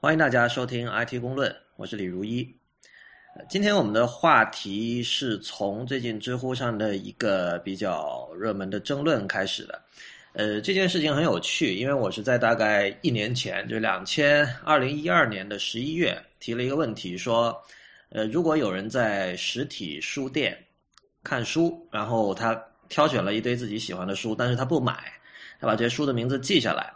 欢迎大家收听 IT 公论，我是李如一。今天我们的话题是从最近知乎上的一个比较热门的争论开始的。呃，这件事情很有趣，因为我是在大概一年前，就两千二零一二年的十一月提了一个问题，说，呃，如果有人在实体书店看书，然后他挑选了一堆自己喜欢的书，但是他不买，他把这些书的名字记下来。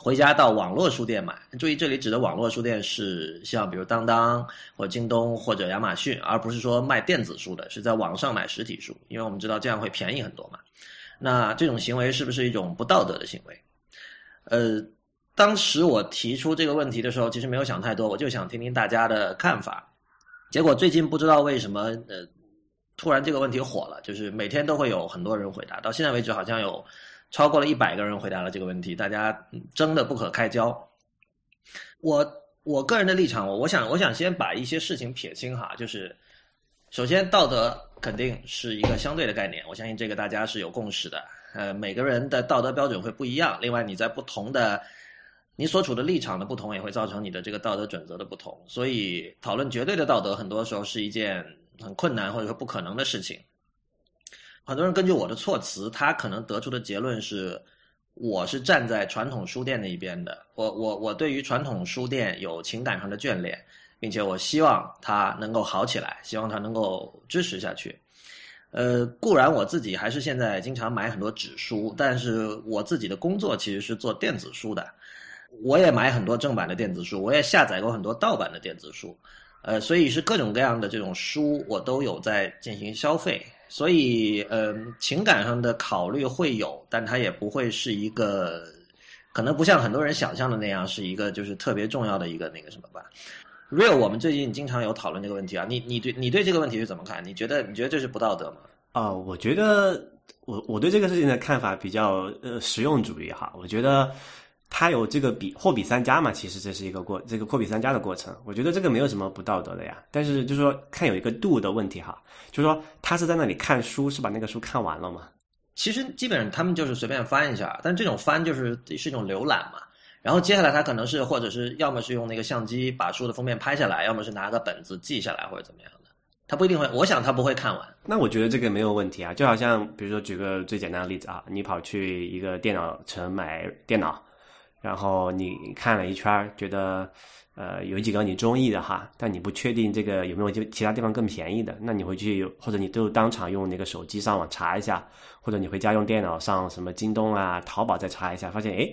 回家到网络书店买，注意这里指的网络书店是像比如当当或京东或者亚马逊，而不是说卖电子书的，是在网上买实体书，因为我们知道这样会便宜很多嘛。那这种行为是不是一种不道德的行为？呃，当时我提出这个问题的时候，其实没有想太多，我就想听听大家的看法。结果最近不知道为什么，呃，突然这个问题火了，就是每天都会有很多人回答，到现在为止好像有。超过了一百个人回答了这个问题，大家争得不可开交。我我个人的立场，我我想我想先把一些事情撇清哈，就是首先道德肯定是一个相对的概念，我相信这个大家是有共识的。呃，每个人的道德标准会不一样，另外你在不同的你所处的立场的不同，也会造成你的这个道德准则的不同。所以讨论绝对的道德，很多时候是一件很困难或者说不可能的事情。很多人根据我的措辞，他可能得出的结论是，我是站在传统书店那一边的。我我我对于传统书店有情感上的眷恋，并且我希望它能够好起来，希望它能够支持下去。呃，固然我自己还是现在经常买很多纸书，但是我自己的工作其实是做电子书的，我也买很多正版的电子书，我也下载过很多盗版的电子书，呃，所以是各种各样的这种书，我都有在进行消费。所以，呃，情感上的考虑会有，但它也不会是一个，可能不像很多人想象的那样，是一个就是特别重要的一个那个什么吧。Real，我们最近经常有讨论这个问题啊，你你对你对这个问题是怎么看？你觉得你觉得这是不道德吗？啊，我觉得我我对这个事情的看法比较呃实用主义哈，我觉得。它有这个比货比三家嘛？其实这是一个过这个货比三家的过程。我觉得这个没有什么不道德的呀。但是就是说，看有一个度的问题哈。就是说，他是在那里看书，是把那个书看完了吗？其实基本上他们就是随便翻一下，但这种翻就是是一种浏览嘛。然后接下来他可能是或者是要么是用那个相机把书的封面拍下来，要么是拿个本子记下来或者怎么样的。他不一定会，我想他不会看完。那我觉得这个没有问题啊。就好像比如说举个最简单的例子啊，你跑去一个电脑城买电脑。然后你看了一圈，觉得，呃，有几个你中意的哈，但你不确定这个有没有就其他地方更便宜的，那你回去或者你就当场用那个手机上网查一下，或者你回家用电脑上什么京东啊、淘宝再查一下，发现哎，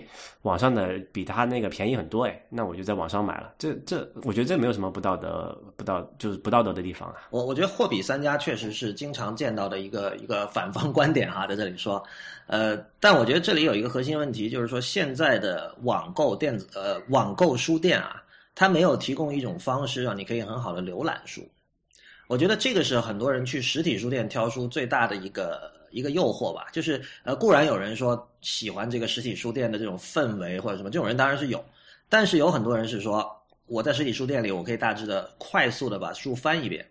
网上的比他那个便宜很多哎，那我就在网上买了。这这，我觉得这没有什么不道德、不道就是不道德的地方啊。我我觉得货比三家确实是经常见到的一个一个反方观点哈，在这里说。呃，但我觉得这里有一个核心问题，就是说现在的网购电子呃网购书店啊，它没有提供一种方式让你可以很好的浏览书。我觉得这个是很多人去实体书店挑书最大的一个一个诱惑吧。就是呃，固然有人说喜欢这个实体书店的这种氛围或者什么，这种人当然是有，但是有很多人是说我在实体书店里，我可以大致的快速的把书翻一遍，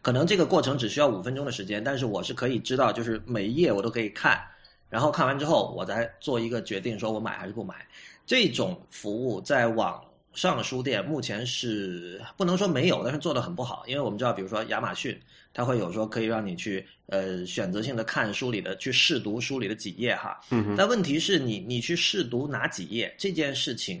可能这个过程只需要五分钟的时间，但是我是可以知道，就是每一页我都可以看。然后看完之后，我再做一个决定，说我买还是不买。这种服务在网上书店目前是不能说没有，但是做的很不好。因为我们知道，比如说亚马逊，它会有说可以让你去呃选择性的看书里的，去试读书里的几页哈。嗯。但问题是你你去试读哪几页这件事情，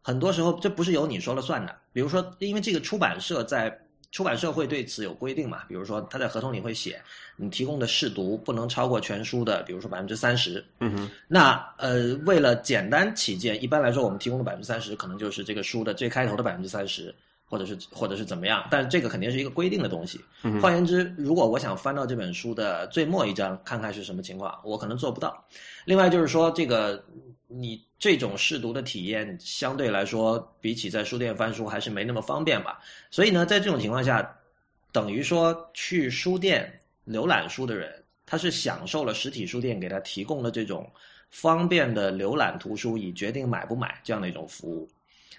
很多时候这不是由你说了算的。比如说，因为这个出版社在。出版社会对此有规定嘛？比如说，他在合同里会写，你提供的试读不能超过全书的，比如说百分之三十。嗯哼。那呃，为了简单起见，一般来说，我们提供的百分之三十，可能就是这个书的最开头的百分之三十，或者是或者是怎么样。但这个肯定是一个规定的东西。嗯换言之，如果我想翻到这本书的最末一章，看看是什么情况，我可能做不到。另外就是说，这个你。这种试读的体验相对来说，比起在书店翻书还是没那么方便吧。所以呢，在这种情况下，等于说去书店浏览书的人，他是享受了实体书店给他提供的这种方便的浏览图书，以决定买不买这样的一种服务。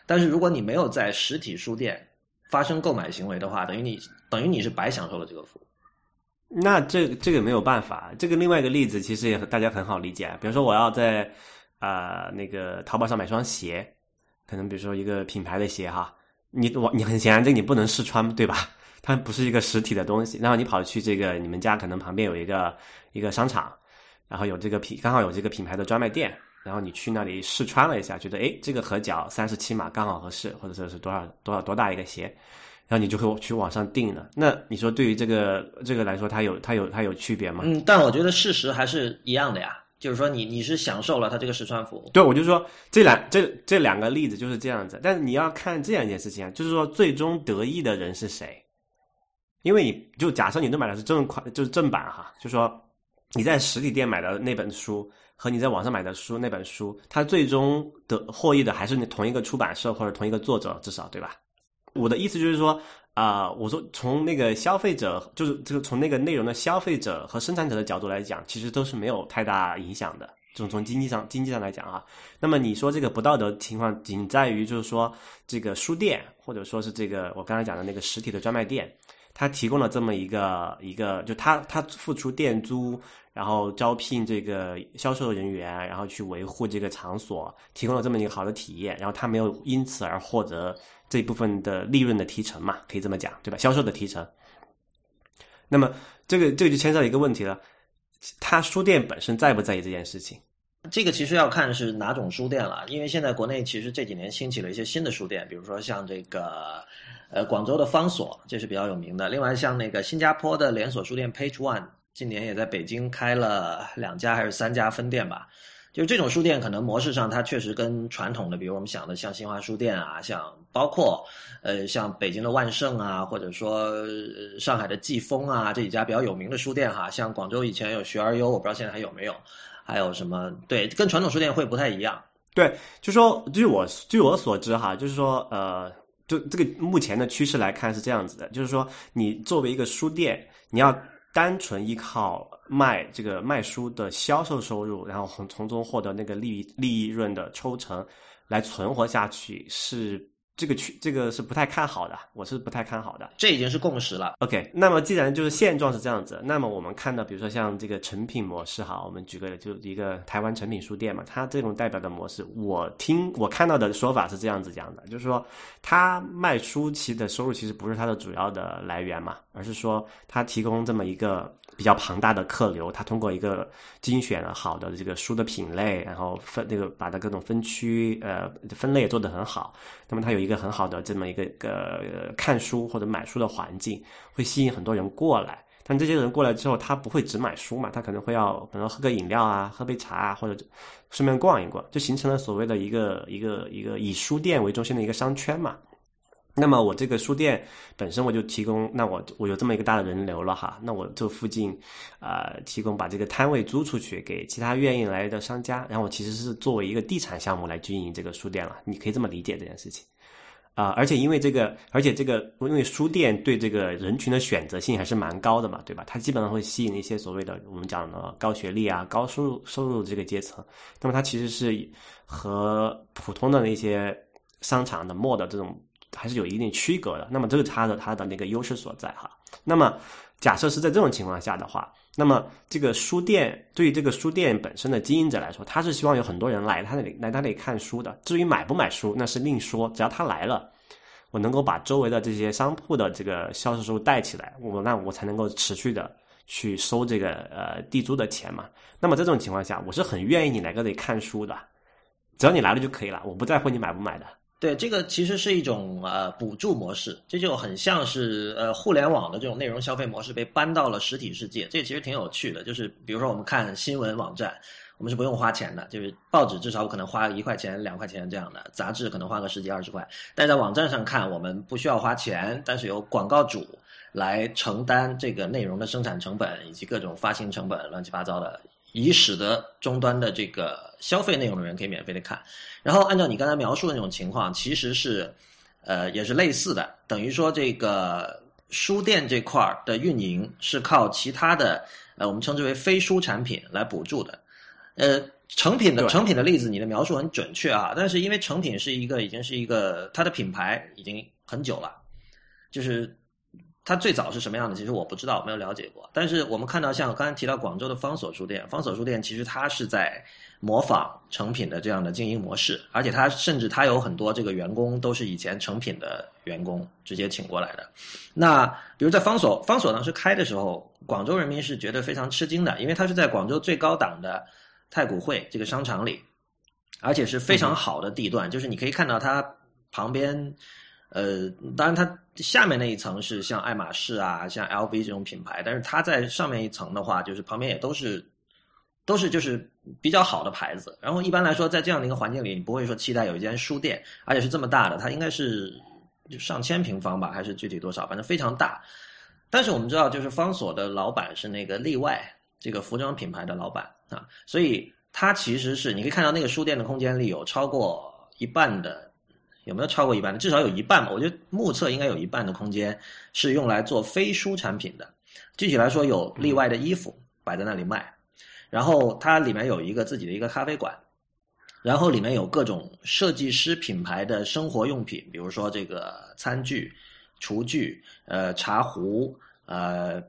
但是如果你没有在实体书店发生购买行为的话，等于你等于你是白享受了这个服务。那这这个没有办法。这个另外一个例子其实也大家很好理解，比如说我要在。啊，那个淘宝上买双鞋，可能比如说一个品牌的鞋哈，你我你很显然这你不能试穿，对吧？它不是一个实体的东西。然后你跑去这个你们家可能旁边有一个一个商场，然后有这个品刚好有这个品牌的专卖店，然后你去那里试穿了一下，觉得哎这个合脚三十七码刚好合适，或者说是多少多少多大一个鞋，然后你就会去网上订了。那你说对于这个这个来说，它有它有它有区别吗？嗯，但我觉得事实还是一样的呀。就是说你你是享受了它这个试穿服，对，我就说这两这这两个例子就是这样子，但是你要看这样一件事情啊，就是说最终得益的人是谁？因为你就假设你都买的是正款，就是正版哈，就说你在实体店买的那本书和你在网上买的书那本书，它最终得获益的还是你同一个出版社或者同一个作者，至少对吧？我的意思就是说啊，我说从那个消费者，就是这个从那个内容的消费者和生产者的角度来讲，其实都是没有太大影响的。从从经济上经济上来讲啊，那么你说这个不道德情况仅在于就是说这个书店或者说是这个我刚才讲的那个实体的专卖店。他提供了这么一个一个，就他他付出店租，然后招聘这个销售人员，然后去维护这个场所，提供了这么一个好的体验，然后他没有因此而获得这部分的利润的提成嘛？可以这么讲，对吧？销售的提成。那么这个这个就牵涉一个问题了，他书店本身在不在意这件事情？这个其实要看是哪种书店了，因为现在国内其实这几年兴起了一些新的书店，比如说像这个。呃，广州的方所这是比较有名的。另外，像那个新加坡的连锁书店 Page One，今年也在北京开了两家还是三家分店吧。就这种书店，可能模式上它确实跟传统的，比如我们想的像新华书店啊，像包括呃像北京的万盛啊，或者说上海的季风啊这几家比较有名的书店哈。像广州以前有学而优，我不知道现在还有没有。还有什么？对，跟传统书店会不太一样。对，就说据我据我所知哈，就是说呃。就这个目前的趋势来看是这样子的，就是说你作为一个书店，你要单纯依靠卖这个卖书的销售收入，然后从从中获得那个利利润的抽成来存活下去是。这个区这个是不太看好的，我是不太看好的。这已经是共识了。OK，那么既然就是现状是这样子，那么我们看到，比如说像这个成品模式哈，我们举个就一个台湾成品书店嘛，它这种代表的模式，我听我看到的说法是这样子讲的，就是说它卖书其的收入其实不是它的主要的来源嘛，而是说它提供这么一个。比较庞大的客流，他通过一个精选了好的这个书的品类，然后分那个把它各种分区呃分类做得很好，那么它有一个很好的这么一个个看书或者买书的环境，会吸引很多人过来。但这些人过来之后，他不会只买书嘛，他可能会要可能喝个饮料啊，喝杯茶啊，或者顺便逛一逛，就形成了所谓的一个一个一个以书店为中心的一个商圈嘛。那么我这个书店本身我就提供，那我我有这么一个大的人流了哈，那我这附近，呃，提供把这个摊位租出去给其他愿意来的商家，然后我其实是作为一个地产项目来经营这个书店了，你可以这么理解这件事情，啊，而且因为这个，而且这个因为书店对这个人群的选择性还是蛮高的嘛，对吧？它基本上会吸引一些所谓的我们讲的高学历啊、高收入收入这个阶层，那么它其实是和普通的那些商场的末的这种。还是有一定区隔的，那么这是它的它的那个优势所在哈。那么假设是在这种情况下的话，那么这个书店对于这个书店本身的经营者来说，他是希望有很多人来他那里来他那里看书的。至于买不买书，那是另说。只要他来了，我能够把周围的这些商铺的这个销售收入带起来，我那我才能够持续的去收这个呃地租的钱嘛。那么这种情况下，我是很愿意你来这里看书的，只要你来了就可以了，我不在乎你买不买的。对，这个其实是一种呃补助模式，这就很像是呃互联网的这种内容消费模式被搬到了实体世界，这其实挺有趣的。就是比如说我们看新闻网站，我们是不用花钱的，就是报纸至少我可能花一块钱、两块钱这样的，杂志可能花个十几二十块，但在网站上看，我们不需要花钱，但是由广告主来承担这个内容的生产成本以及各种发行成本，乱七八糟的。以使得终端的这个消费内容的人可以免费的看，然后按照你刚才描述的那种情况，其实是，呃，也是类似的，等于说这个书店这块儿的运营是靠其他的，呃，我们称之为非书产品来补助的，呃，成品的成品的例子，你的描述很准确啊，但是因为成品是一个已经是一个它的品牌已经很久了，就是。它最早是什么样的？其实我不知道，没有了解过。但是我们看到，像刚才提到广州的方所书店，方所书店其实它是在模仿成品的这样的经营模式，而且它甚至它有很多这个员工都是以前成品的员工直接请过来的。那比如在方所，方所当时开的时候，广州人民是觉得非常吃惊的，因为它是在广州最高档的太古汇这个商场里，而且是非常好的地段，就是你可以看到它旁边。呃，当然，它下面那一层是像爱马仕啊，像 LV 这种品牌，但是它在上面一层的话，就是旁边也都是，都是就是比较好的牌子。然后一般来说，在这样的一个环境里，你不会说期待有一间书店，而且是这么大的，它应该是上千平方吧，还是具体多少？反正非常大。但是我们知道，就是方所的老板是那个例外这个服装品牌的老板啊，所以他其实是你可以看到那个书店的空间里有超过一半的。有没有超过一半的？至少有一半吧。我觉得目测应该有一半的空间是用来做非书产品的。具体来说，有例外的衣服摆在那里卖，然后它里面有一个自己的一个咖啡馆，然后里面有各种设计师品牌的生活用品，比如说这个餐具、厨具、呃茶壶，呃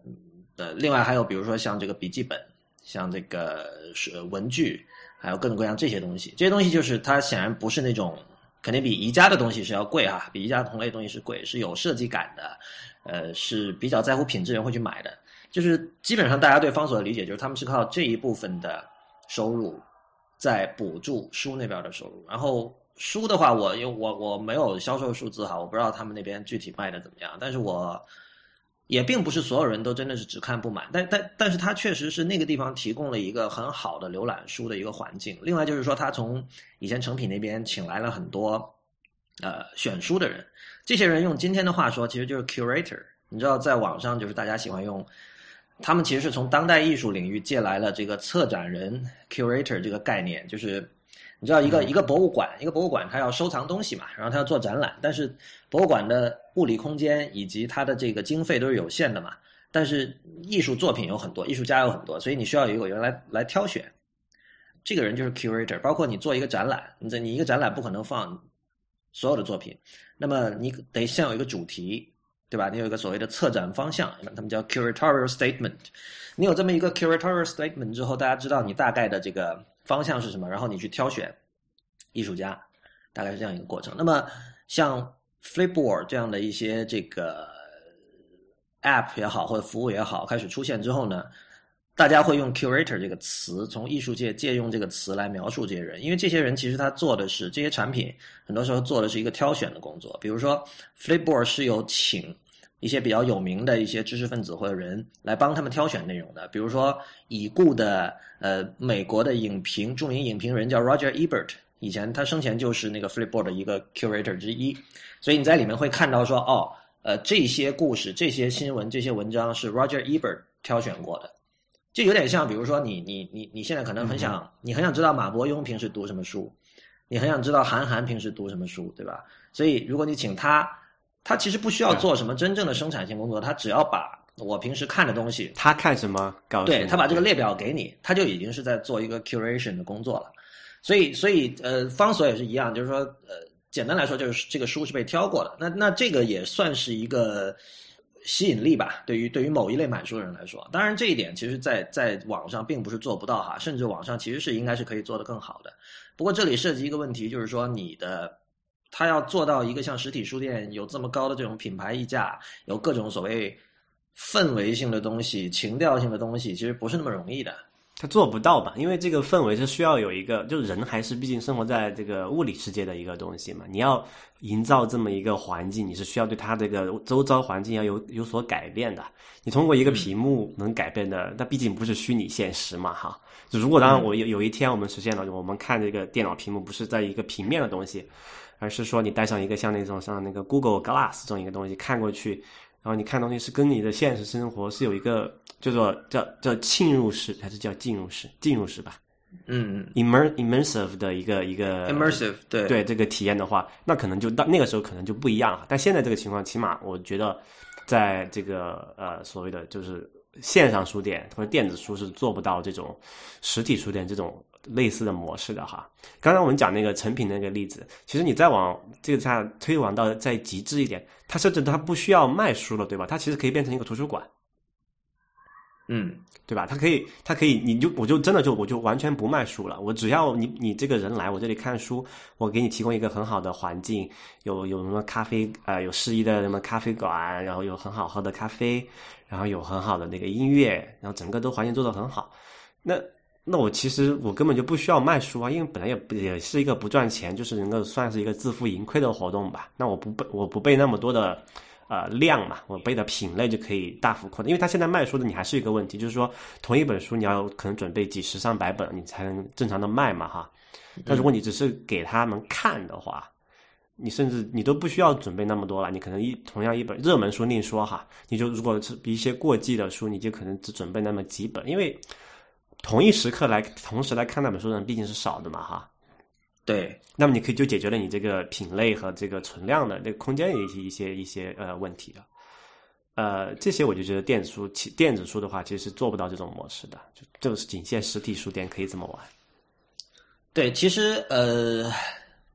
呃，另外还有比如说像这个笔记本、像这个是文具，还有各种各样这些东西。这些东西就是它显然不是那种。肯定比宜家的东西是要贵哈，比宜家同类东西是贵，是有设计感的，呃，是比较在乎品质人会去买的。就是基本上大家对方所的理解，就是他们是靠这一部分的收入在补助书那边的收入。然后书的话，我因为我我没有销售数字哈，我不知道他们那边具体卖的怎么样，但是我。也并不是所有人都真的是只看不买，但但但是它确实是那个地方提供了一个很好的浏览书的一个环境。另外就是说，他从以前成品那边请来了很多呃选书的人，这些人用今天的话说，其实就是 curator。你知道，在网上就是大家喜欢用，他们其实是从当代艺术领域借来了这个策展人 curator 这个概念，就是。你知道一个一个博物馆，一个博物馆它要收藏东西嘛，然后它要做展览，但是博物馆的物理空间以及它的这个经费都是有限的嘛。但是艺术作品有很多，艺术家有很多，所以你需要有一个人来来挑选。这个人就是 curator，包括你做一个展览，你这你一个展览不可能放所有的作品，那么你得先有一个主题，对吧？你有一个所谓的策展方向，他们叫 curatorial statement。你有这么一个 curatorial statement 之后，大家知道你大概的这个。方向是什么？然后你去挑选艺术家，大概是这样一个过程。那么像 Flipboard 这样的一些这个 App 也好，或者服务也好，开始出现之后呢，大家会用 Curator 这个词，从艺术界借用这个词来描述这些人，因为这些人其实他做的是这些产品，很多时候做的是一个挑选的工作。比如说 Flipboard 是有请。一些比较有名的一些知识分子或者人来帮他们挑选内容的，比如说已故的呃美国的影评著名影评人叫 Roger Ebert，以前他生前就是那个 Flipboard 的一个 curator 之一，所以你在里面会看到说哦呃这些故事、这些新闻、这些文章是 Roger Ebert 挑选过的，就有点像比如说你你你你现在可能很想你很想知道马伯庸平时读什么书，你很想知道韩寒平时读什么书，对吧？所以如果你请他。他其实不需要做什么真正的生产性工作，他只要把我平时看的东西，他看什么，对他把这个列表给你，他就已经是在做一个 curation 的工作了。所以，所以呃，方所也是一样，就是说，呃，简单来说，就是这个书是被挑过的。那那这个也算是一个吸引力吧，对于对于某一类买书的人来说。当然，这一点其实，在在网上并不是做不到哈，甚至网上其实是应该是可以做得更好的。不过这里涉及一个问题，就是说你的。他要做到一个像实体书店有这么高的这种品牌溢价，有各种所谓氛围性的东西、情调性的东西，其实不是那么容易的。他做不到吧？因为这个氛围是需要有一个，就人还是毕竟生活在这个物理世界的一个东西嘛。你要营造这么一个环境，你是需要对他这个周遭环境要有有所改变的。你通过一个屏幕能改变的，那毕竟不是虚拟现实嘛，哈。如果当然我有有一天我们实现了，我们看这个电脑屏幕不是在一个平面的东西。而是说，你带上一个像那种像那个 Google Glass 这种一个东西，看过去，然后你看东西是跟你的现实生活是有一个叫做叫叫浸入式还是叫进入式？进入式吧。嗯，immer immersive 的一个一个 immersive 对对这个体验的话，那可能就到那个时候可能就不一样了。但现在这个情况，起码我觉得，在这个呃所谓的就是线上书店或者电子书是做不到这种实体书店这种类似的模式的哈。刚才我们讲那个成品那个例子，其实你再往这个下推广到再极致一点，它甚至它不需要卖书了，对吧？它其实可以变成一个图书馆。嗯，对吧？它可以，它可以，你就我就真的就我就完全不卖书了。我只要你你这个人来我这里看书，我给你提供一个很好的环境，有有什么咖啡啊，有适宜的什么咖啡馆，然后有很好喝的咖啡，然后有很好的那个音乐，然后整个都环境做得很好。那那我其实我根本就不需要卖书啊，因为本来也也是一个不赚钱，就是能够算是一个自负盈亏的活动吧。那我不背我不背那么多的。呃，量嘛，我背的品类就可以大幅扩大。因为他现在卖书的，你还是一个问题，就是说同一本书你要可能准备几十上百本，你才能正常的卖嘛，哈。但如果你只是给他们看的话，你甚至你都不需要准备那么多了。你可能一同样一本热门书另说哈，你就如果是一些过季的书，你就可能只准备那么几本，因为同一时刻来同时来看那本书的人毕竟是少的嘛，哈。对，那么你可以就解决了你这个品类和这个存量的那个空间的一些一些一些呃问题了。呃，这些我就觉得电子书其电子书的话，其实是做不到这种模式的，就就是仅限实体书店可以这么玩。对，其实呃，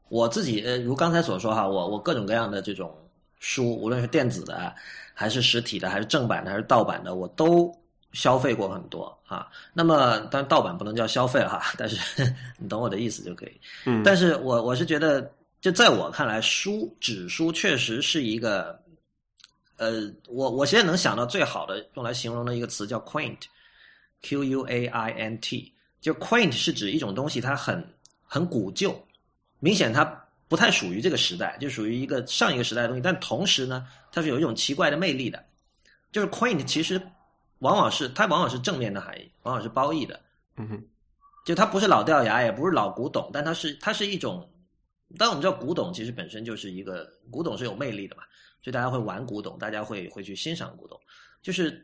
我自己呃，如刚才所说哈，我我各种各样的这种书，无论是电子的，还是实体的，还是正版的，还是盗版的，我都。消费过很多啊，那么当然盗版不能叫消费哈，但是 你懂我的意思就可以。嗯，但是我我是觉得，就在我看来，书纸书确实是一个，呃，我我现在能想到最好的用来形容的一个词叫 quaint，q u a i n t，就 quaint 是指一种东西它很很古旧，明显它不太属于这个时代，就属于一个上一个时代的东西，但同时呢，它是有一种奇怪的魅力的，就是 quaint 其实。往往是它往往是正面的含义，往往是褒义的。嗯哼，就它不是老掉牙，也不是老古董，但它是它是一种。但我们知道古董其实本身就是一个古董是有魅力的嘛，所以大家会玩古董，大家会会去欣赏古董。就是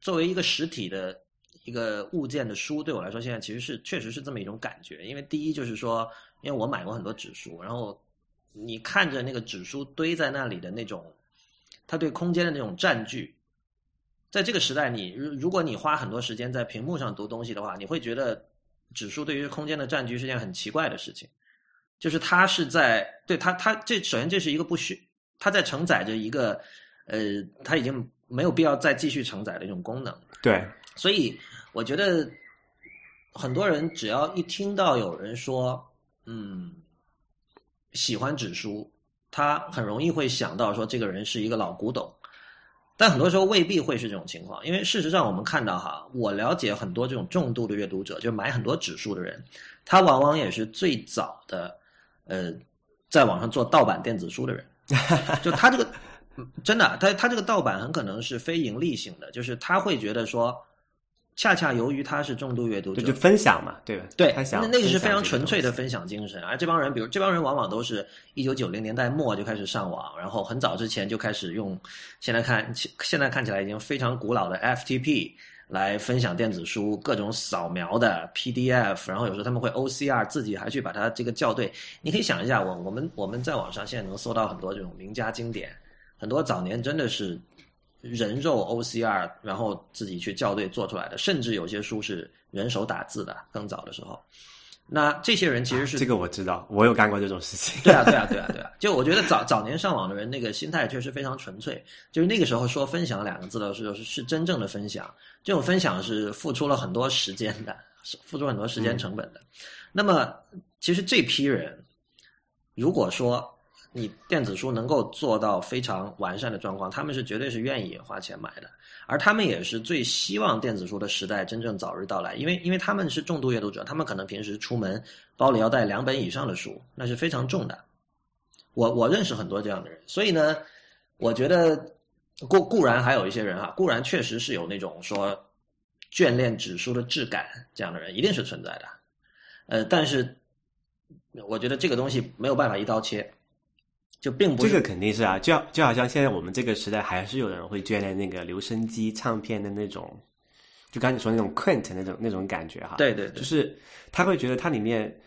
作为一个实体的一个物件的书，对我来说现在其实是确实是这么一种感觉。因为第一就是说，因为我买过很多纸书，然后你看着那个纸书堆在那里的那种，它对空间的那种占据。在这个时代，你如如果你花很多时间在屏幕上读东西的话，你会觉得指数对于空间的占据是件很奇怪的事情。就是它是在对它它这首先这是一个不需它在承载着一个呃它已经没有必要再继续承载的一种功能。对，所以我觉得很多人只要一听到有人说嗯喜欢指数，他很容易会想到说这个人是一个老古董。但很多时候未必会是这种情况，因为事实上我们看到哈，我了解很多这种重度的阅读者，就买很多指数的人，他往往也是最早的，呃，在网上做盗版电子书的人，就他这个真的，他他这个盗版很可能是非盈利性的，就是他会觉得说。恰恰由于他是重度阅读者，就分享嘛，对吧？对，那那个是非常纯粹的分享精神。而这帮人，比如这帮人，往往都是一九九零年代末就开始上网，然后很早之前就开始用，现在看现在看起来已经非常古老的 FTP 来分享电子书，各种扫描的 PDF，然后有时候他们会 OCR 自己还去把它这个校对。你可以想一下，我我们我们在网上现在能搜到很多这种名家经典，很多早年真的是。人肉 OCR，然后自己去校对做出来的，甚至有些书是人手打字的。更早的时候，那这些人其实是这个我知道，我有干过这种事情。对啊，对啊，对啊，对啊！就我觉得早早年上网的人那个心态确实非常纯粹，就是那个时候说分享两个字的时候是是真正的分享，这种分享是付出了很多时间的，是付出很多时间成本的。那么其实这批人，如果说。你电子书能够做到非常完善的状况，他们是绝对是愿意花钱买的，而他们也是最希望电子书的时代真正早日到来，因为因为他们是重度阅读者，他们可能平时出门包里要带两本以上的书，那是非常重的。我我认识很多这样的人，所以呢，我觉得固固然还有一些人哈，固然确实是有那种说眷恋纸书的质感这样的人，一定是存在的，呃，但是我觉得这个东西没有办法一刀切。就并不这个肯定是啊，就就好像现在我们这个时代还是有人会眷恋那个留声机唱片的那种，就刚才你说那种 quaint 那种那种感觉哈。对对，就是他会觉得它里面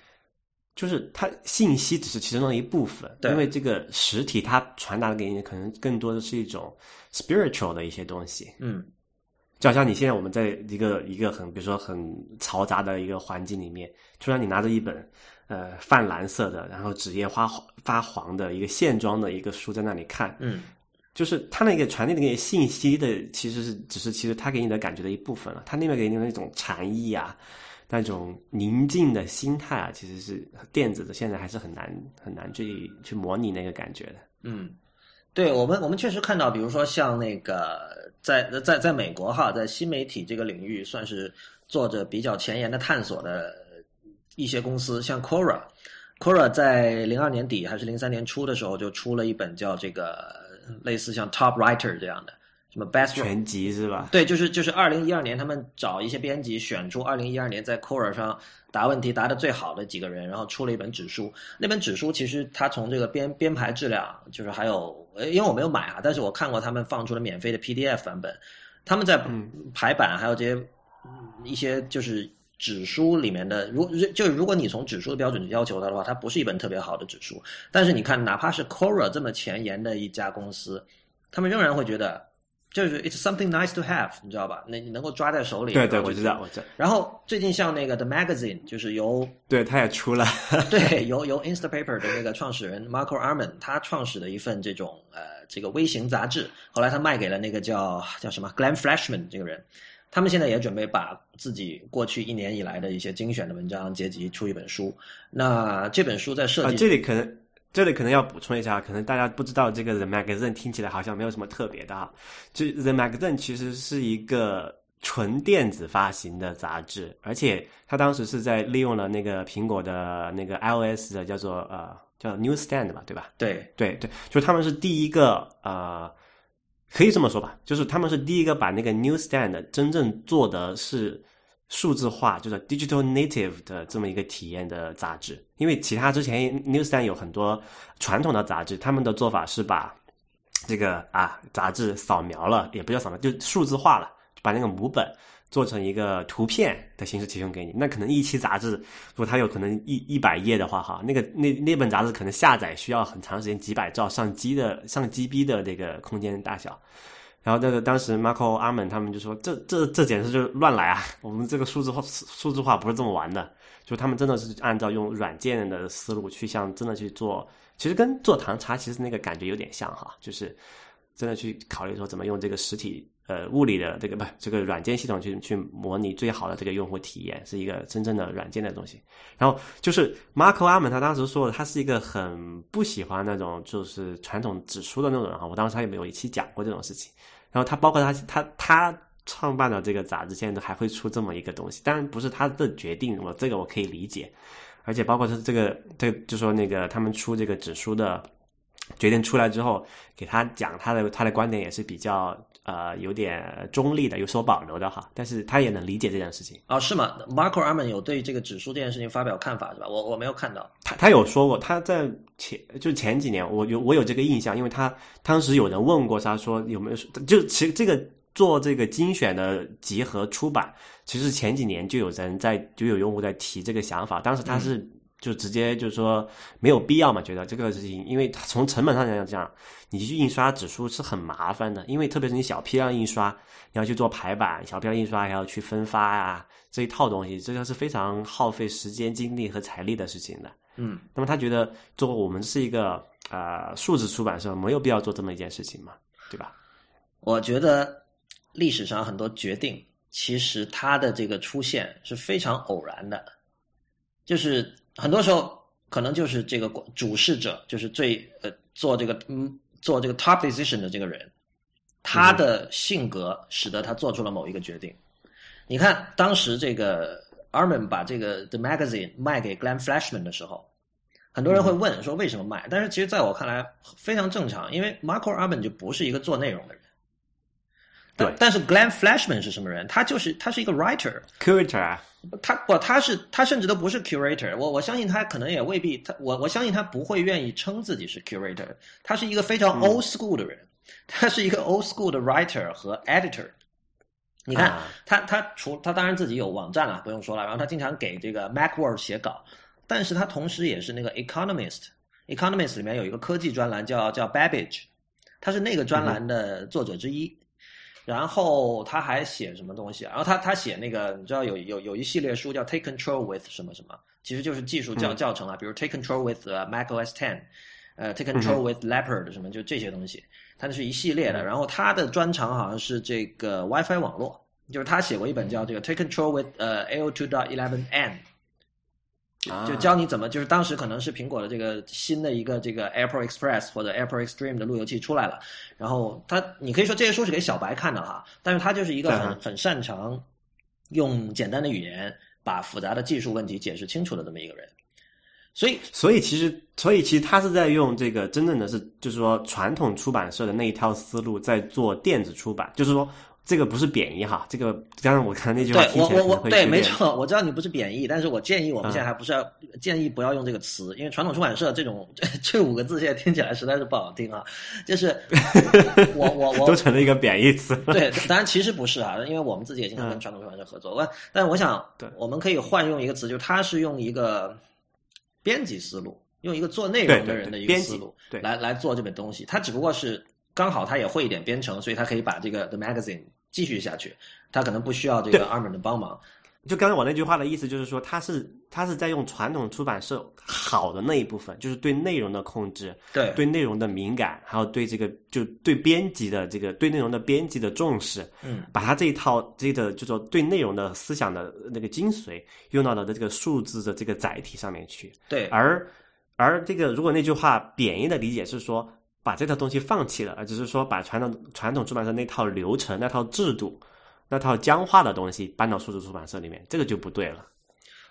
就是它信息只是其中的一部分，因为这个实体它传达给你可能更多的是一种 spiritual 的一些东西。嗯，就好像你现在我们在一个一个很比如说很嘈杂的一个环境里面，突然你拿着一本呃泛蓝色的，然后纸页发发黄的一个线装的一个书在那里看，嗯，就是他那个传递的那个信息的，其实是只是其实他给你的感觉的一部分了，他那边给你的那种禅意啊。那种宁静的心态啊，其实是电子的，现在还是很难很难去去模拟那个感觉的。嗯，对我们我们确实看到，比如说像那个在在在美国哈，在新媒体这个领域算是做着比较前沿的探索的一些公司，像 Quora，Quora 在零二年底还是零三年初的时候就出了一本叫这个类似像 Top Writer 这样的。什么 best 全集是吧？对，就是就是二零一二年，他们找一些编辑选出二零一二年在 Quora 上答问题答的最好的几个人，然后出了一本指书。那本指书其实它从这个编编排质量，就是还有，因为我没有买啊，但是我看过他们放出了免费的 PDF 版本。他们在排版还有这些一些就是指书里面的，如就是如果你从指书的标准去要求它的话，它不是一本特别好的指书。但是你看，哪怕是 Quora 这么前沿的一家公司，他们仍然会觉得。就是 it's something nice to have，你知道吧？那你能够抓在手里。对对，我知道，我知道。然后最近像那个 The Magazine，就是由对，他也出了。对，由由 Instapaper 的那个创始人 Marco Arman 他创始的一份这种呃这个微型杂志，后来他卖给了那个叫叫什么 Glenn Freshman 这个人，他们现在也准备把自己过去一年以来的一些精选的文章结集出一本书。那这本书在设计这里可能。这里可能要补充一下，可能大家不知道这个 The Magazine 听起来好像没有什么特别的哈。就 The Magazine 其实是一个纯电子发行的杂志，而且它当时是在利用了那个苹果的那个 iOS 的叫做呃叫 Newsstand 吧，对吧？对对对，就他们是第一个呃，可以这么说吧，就是他们是第一个把那个 Newsstand 真正做的是。数字化就是 digital native 的这么一个体验的杂志，因为其他之前 Newsstand 有很多传统的杂志，他们的做法是把这个啊杂志扫描了，也不叫扫描，就数字化了，把那个母本做成一个图片的形式提供给你。那可能一期杂志，如果它有可能一一百页的话，哈，那个那那本杂志可能下载需要很长时间，几百兆上 G 的上 GB 的那个空间大小。然后那个当时 Marco 阿门他们就说：“这这这简直就是乱来啊！我们这个数字化数字化不是这么玩的。”就他们真的是按照用软件的思路去像真的去做，其实跟做糖茶其实那个感觉有点像哈，就是真的去考虑说怎么用这个实体呃物理的这个不这个软件系统去去模拟最好的这个用户体验，是一个真正的软件的东西。然后就是 Marco 阿门他当时说的，他是一个很不喜欢那种就是传统纸书的那种人哈。我当时他有没有一期讲过这种事情？然后他包括他他他创办的这个杂志，现在都还会出这么一个东西，当然不是他的决定，我这个我可以理解。而且包括他这个这就说那个他们出这个纸书的决定出来之后，给他讲他的他的观点也是比较呃有点中立的，有所保留的哈。但是他也能理解这件事情哦，是吗？Marco Arman 有对这个指数这件事情发表看法是吧？我我没有看到他他有说过他在。前就前几年，我有我有这个印象，因为他当时有人问过他，说有没有就其实这个做这个精选的集合出版，其实前几年就有人在就有用户在提这个想法，当时他是就直接就是说没有必要嘛，觉得这个事情，因为从成本上来讲，你去印刷指数是很麻烦的，因为特别是你小批量印刷，你要去做排版，小批量印刷还要去分发啊，这一套东西，这个是非常耗费时间、精力和财力的事情的。嗯，那么他觉得，做我们是一个呃数字出版社，没有必要做这么一件事情嘛，对吧？我觉得历史上很多决定，其实它的这个出现是非常偶然的，就是很多时候可能就是这个主事者，就是最呃做这个嗯做这个 top decision 的这个人，他的性格使得他做出了某一个决定。你看当时这个。Arman 把这个 The Magazine 卖给 Glenn Flashman 的时候，很多人会问说为什么卖？但是其实在我看来非常正常，因为 Marco Arman 就不是一个做内容的人。对，但是 Glenn Flashman 是什么人？他就是他是一个 writer，curator 啊。他不，他是他甚至都不是 curator。我我相信他可能也未必，他我我相信他不会愿意称自己是 curator。他是一个非常 old school 的人，他是一个 old school 的 writer 和 editor。你看他，他除他当然自己有网站了，不用说了。然后他经常给这个 MacWorld 写稿，但是他同时也是那个 Economist，Economist 里面有一个科技专栏叫叫 Babbage，他是那个专栏的作者之一。然后他还写什么东西啊？然后他他写那个，你知道有有有一系列书叫 Take Control with 什么什么，其实就是技术教教程啊，比如 Take Control with Mac OS Ten，呃，Take Control with Leopard 什么，就这些东西，它那是一系列的。然后他的专长好像是这个 WiFi 网络，就是他写过一本叫这个 Take Control with 呃 AO2.11n。就教你怎么，就是当时可能是苹果的这个新的一个这个 Apple Express 或者 Apple Extreme 的路由器出来了，然后他，你可以说这些书是给小白看的哈，但是他就是一个很很擅长用简单的语言把复杂的技术问题解释清楚的这么一个人，所以，所以其实，所以其实他是在用这个真正的是，就是说传统出版社的那一套思路在做电子出版，就是说。这个不是贬义哈，这个刚刚我看那句话，对我我我对没错，我知道你不是贬义，但是我建议我们现在还不是要建议不要用这个词，因为传统出版社这种 这五个字现在听起来实在是不好听啊，就是 我我我都成了一个贬义词。对，当然其实不是啊，因为我们自己也经常跟传统出版社合作，但但我想，对，我们可以换用一个词，就是他是用一个编辑思路，用一个做内容的人的一个思路，对，来来做这本东西，他只不过是。刚好他也会一点编程，所以他可以把这个 The Magazine 继续下去。他可能不需要这个 arman 的帮忙。就刚才我那句话的意思，就是说他是他是在用传统出版社好的那一部分，就是对内容的控制，对对内容的敏感，还有对这个就对编辑的这个对内容的编辑的重视，嗯，把他这一套这个就说对内容的思想的那个精髓用到了的这个数字的这个载体上面去。对，而而这个如果那句话贬义的理解是说。把这套东西放弃了，而只是说把传统传统出版社那套流程、那套制度、那套僵化的东西搬到数字出版社里面，这个就不对了。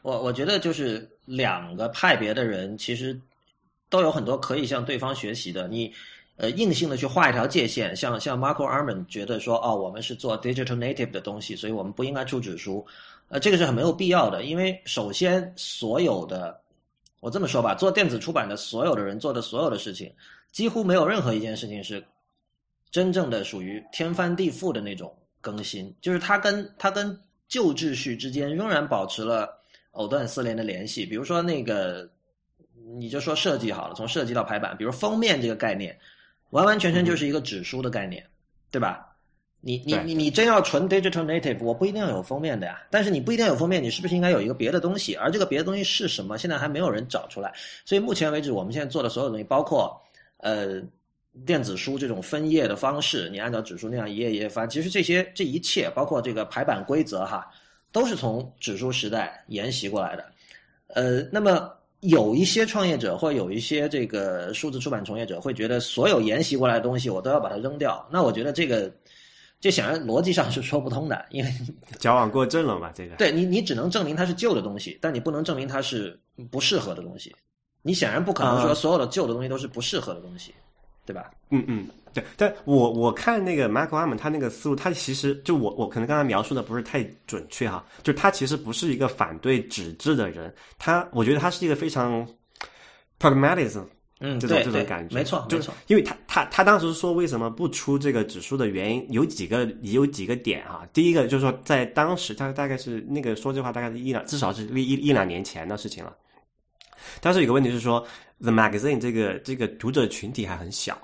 我我觉得就是两个派别的人，其实都有很多可以向对方学习的。你呃硬性的去画一条界限，像像 Marco Arman 觉得说，哦，我们是做 digital native 的东西，所以我们不应该出纸书。呃，这个是很没有必要的，因为首先所有的我这么说吧，做电子出版的所有的人做的所有的事情。几乎没有任何一件事情是真正的属于天翻地覆的那种更新，就是它跟它跟旧秩序之间仍然保持了藕断丝连的联系。比如说那个，你就说设计好了，从设计到排版，比如封面这个概念，完完全全就是一个纸书的概念，对吧？你你你你真要纯 digital native，我不一定要有封面的呀。但是你不一定要有封面，你是不是应该有一个别的东西？而这个别的东西是什么？现在还没有人找出来。所以目前为止，我们现在做的所有东西，包括。呃，电子书这种分页的方式，你按照指数那样一页一页翻，其实这些这一切，包括这个排版规则哈，都是从指数时代沿袭过来的。呃，那么有一些创业者或有一些这个数字出版从业者会觉得，所有沿袭过来的东西我都要把它扔掉。那我觉得这个这显然逻辑上是说不通的，因为 矫枉过正了嘛。这个对你，你只能证明它是旧的东西，但你不能证明它是不适合的东西。你显然不可能说所有的旧的东西都是不适合的东西，对吧？嗯嗯，对。但我我看那个 Michael Arman 他那个思路，他其实就我我可能刚才描述的不是太准确哈，就他其实不是一个反对纸质的人，他我觉得他是一个非常 pragmatism，嗯，这种这种感觉，没错，没错。因为他他他当时说为什么不出这个指数的原因有几个有几个点哈，第一个就是说在当时他大概是那个说这话大概是一两至少是一一一两年前的事情了。但是有个问题是说，The Magazine 这个这个读者群体还很小，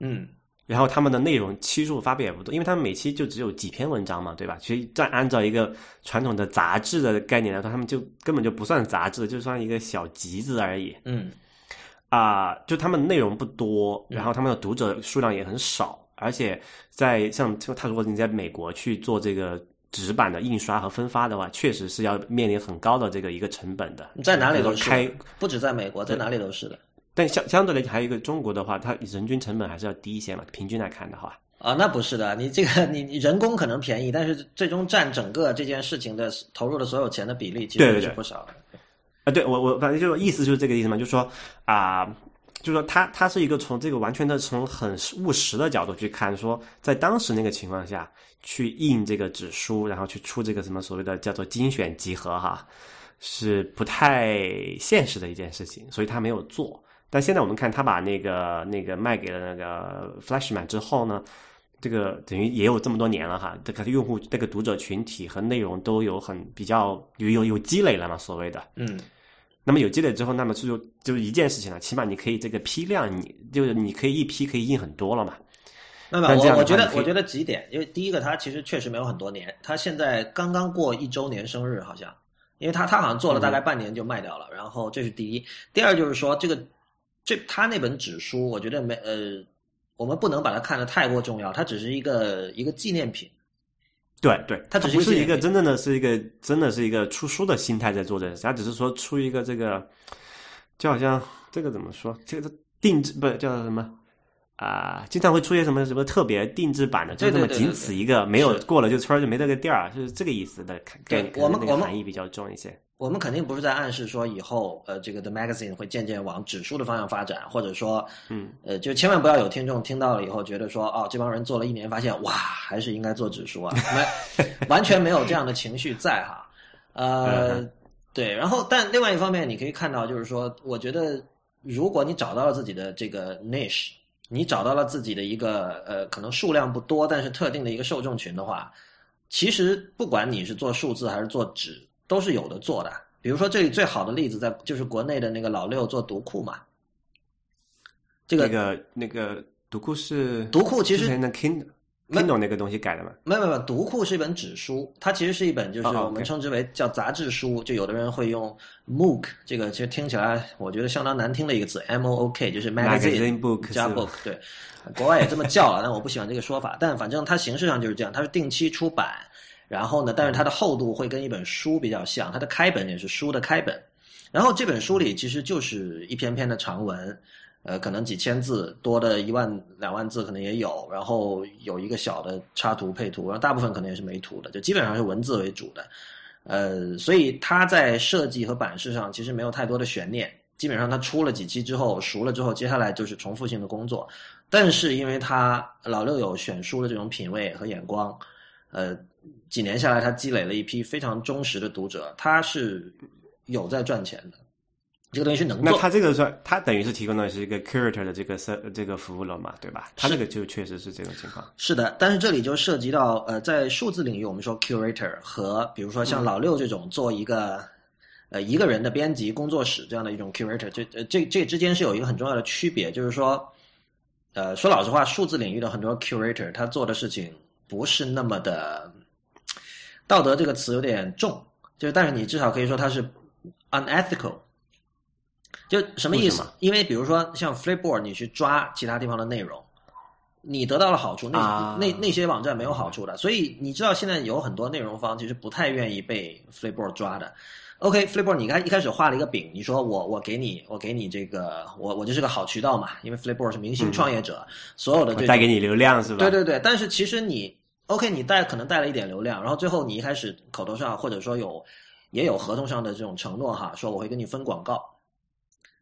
嗯，然后他们的内容期数发表也不多，因为他们每期就只有几篇文章嘛，对吧？其实再按照一个传统的杂志的概念来说，他们就根本就不算杂志，就算一个小集子而已。嗯，啊，就他们内容不多，然后他们的读者数量也很少，而且在像就他如果你在美国去做这个。纸版的印刷和分发的话，确实是要面临很高的这个一个成本的。在哪里都是开，不止在美国，在哪里都是的。但相相对来讲，还有一个中国的话，它人均成本还是要低一些嘛。平均来看的话，啊，那不是的。你这个你你人工可能便宜，但是最终占整个这件事情的投入的所有钱的比例，其实是不少的。啊，对我我反正就是意思就是这个意思嘛，就是说啊。就是说，他他是一个从这个完全的从很务实的角度去看，说在当时那个情况下去印这个纸书，然后去出这个什么所谓的叫做精选集合哈，是不太现实的一件事情，所以他没有做。但现在我们看，他把那个那个卖给了那个 Flashman 之后呢，这个等于也有这么多年了哈，这个用户这个读者群体和内容都有很比较有有有积累了嘛，所谓的嗯。那么有积累之后，那么就就一件事情了，起码你可以这个批量，你就是你可以一批可以印很多了嘛。那么我我觉得我觉得几点，因为第一个他其实确实没有很多年，他现在刚刚过一周年生日好像，因为他他好像做了大概半年就卖掉了，然后这是第一，第二就是说这个这他那本纸书，我觉得没呃，我们不能把它看得太过重要，它只是一个一个纪念品。对对，它只不是一个真正的是一个真的是一个出书的心态在做这件事，他只是说出一个这个，就好像这个怎么说，这个定制不是叫什么啊、经常会出现什么什么特别定制版的，就这么仅此一个，没有过了就村儿就没这个店儿，就是这个意思的概对我们我们个含义比较重一些。我们肯定不是在暗示说以后呃这个 The Magazine 会渐渐往指数的方向发展，或者说嗯。呃就千万不要有听众听到了以后觉得说哦这帮人做了一年发现哇还是应该做指数啊，没完全没有这样的情绪在哈，呃嗯 对，然后但另外一方面你可以看到就是说，我觉得如果你找到了自己的这个 niche，你找到了自己的一个呃可能数量不多但是特定的一个受众群的话，其实不管你是做数字还是做纸，都是有的做的。比如说这里最好的例子在就是国内的那个老六做读库嘛，这个那个那个读库是读库其实 Kindle 那个东西改的吗？没有没有，读库是一本纸书，它其实是一本就是我们称之为叫杂志书，就有的人会用 MOOC 这个，其实听起来我觉得相当难听的一个词，M O O K 就是 Magazine book 加 book，对，国外也这么叫了，但我不喜欢这个说法，但反正它形式上就是这样，它是定期出版，然后呢，但是它的厚度会跟一本书比较像，它的开本也是书的开本，然后这本书里其实就是一篇篇的长文，呃，可能几千字，多的一万两万字可能也有，然后有一个小的插图配图，然后大部分可能也是没图的，就基本上是文字为主的，呃，所以它在设计和版式上其实没有太多的悬念，基本上它出了几期之后熟了之后，接下来就是重复性的工作，但是因为他老六有选书的这种品味和眼光，呃，几年下来他积累了一批非常忠实的读者，他是有在赚钱的，这个东西是能做。那他这个算，他等于是提供的是一个 curator 的这个 ser 这个服务了嘛，对吧？他这个就确实是这种情况。是的，但是这里就涉及到呃，在数字领域，我们说 curator 和比如说像老六这种做一个、呃一个人的编辑工作室这样的一种 curator，这呃这这之间是有一个很重要的区别，就是说，呃，说老实话，数字领域的很多 curator 他做的事情不是那么的道德这个词有点重，就是但是你至少可以说他是 unethical。就什么意思？因为比如说像 Flipboard，你去抓其他地方的内容，你得到了好处，那、啊那那些网站没有好处的，所以你知道现在有很多内容方其实不太愿意被 Flipboard 抓的。OK，Flipboard，你看一开始画了一个饼，你说我我给你我给你这个我我就是个好渠道嘛，因为 Flipboard 是明星创业者，所有的这种我带给你流量是吧？对对对，但是其实你 OK，你带可能带了一点流量，然后最后你一开始口头上或者说有也有合同上的这种承诺哈，说我会跟你分广告，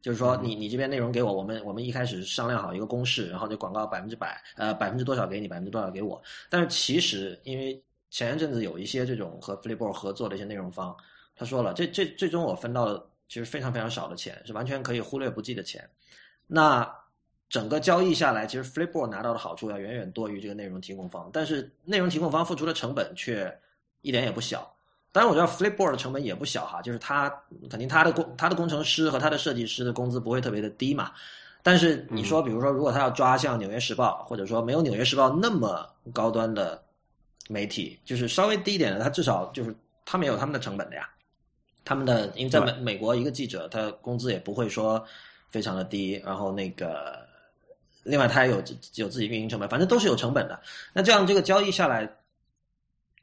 就是说你你这边内容给我，我们我们一开始商量好一个公式，然后这广告百分之百呃百分之多少给你，百分之多少给我。但是其实因为前一阵子有一些这种和 Flipboard 合作的一些内容方，他说了，这这最终我分到了其实非常非常少的钱，是完全可以忽略不计的钱。那整个交易下来，其实 Flipboard 拿到的好处要远远多于这个内容提供方，但是内容提供方付出的成本却一点也不小。当然，我知道 Flipboard 的成本也不小哈，就是他肯定他的工他的工程师和他的设计师的工资不会特别的低嘛。但是你说，比如说，如果他要抓像《纽约时报》，或者说没有《纽约时报》那么高端的媒体，就是稍微低一点的，他至少就是他们也有他们的成本的呀。他们的因为在美美国一个记者，他工资也不会说非常的低，然后那个另外他也有有自己运营成本，反正都是有成本的。那这样这个交易下来，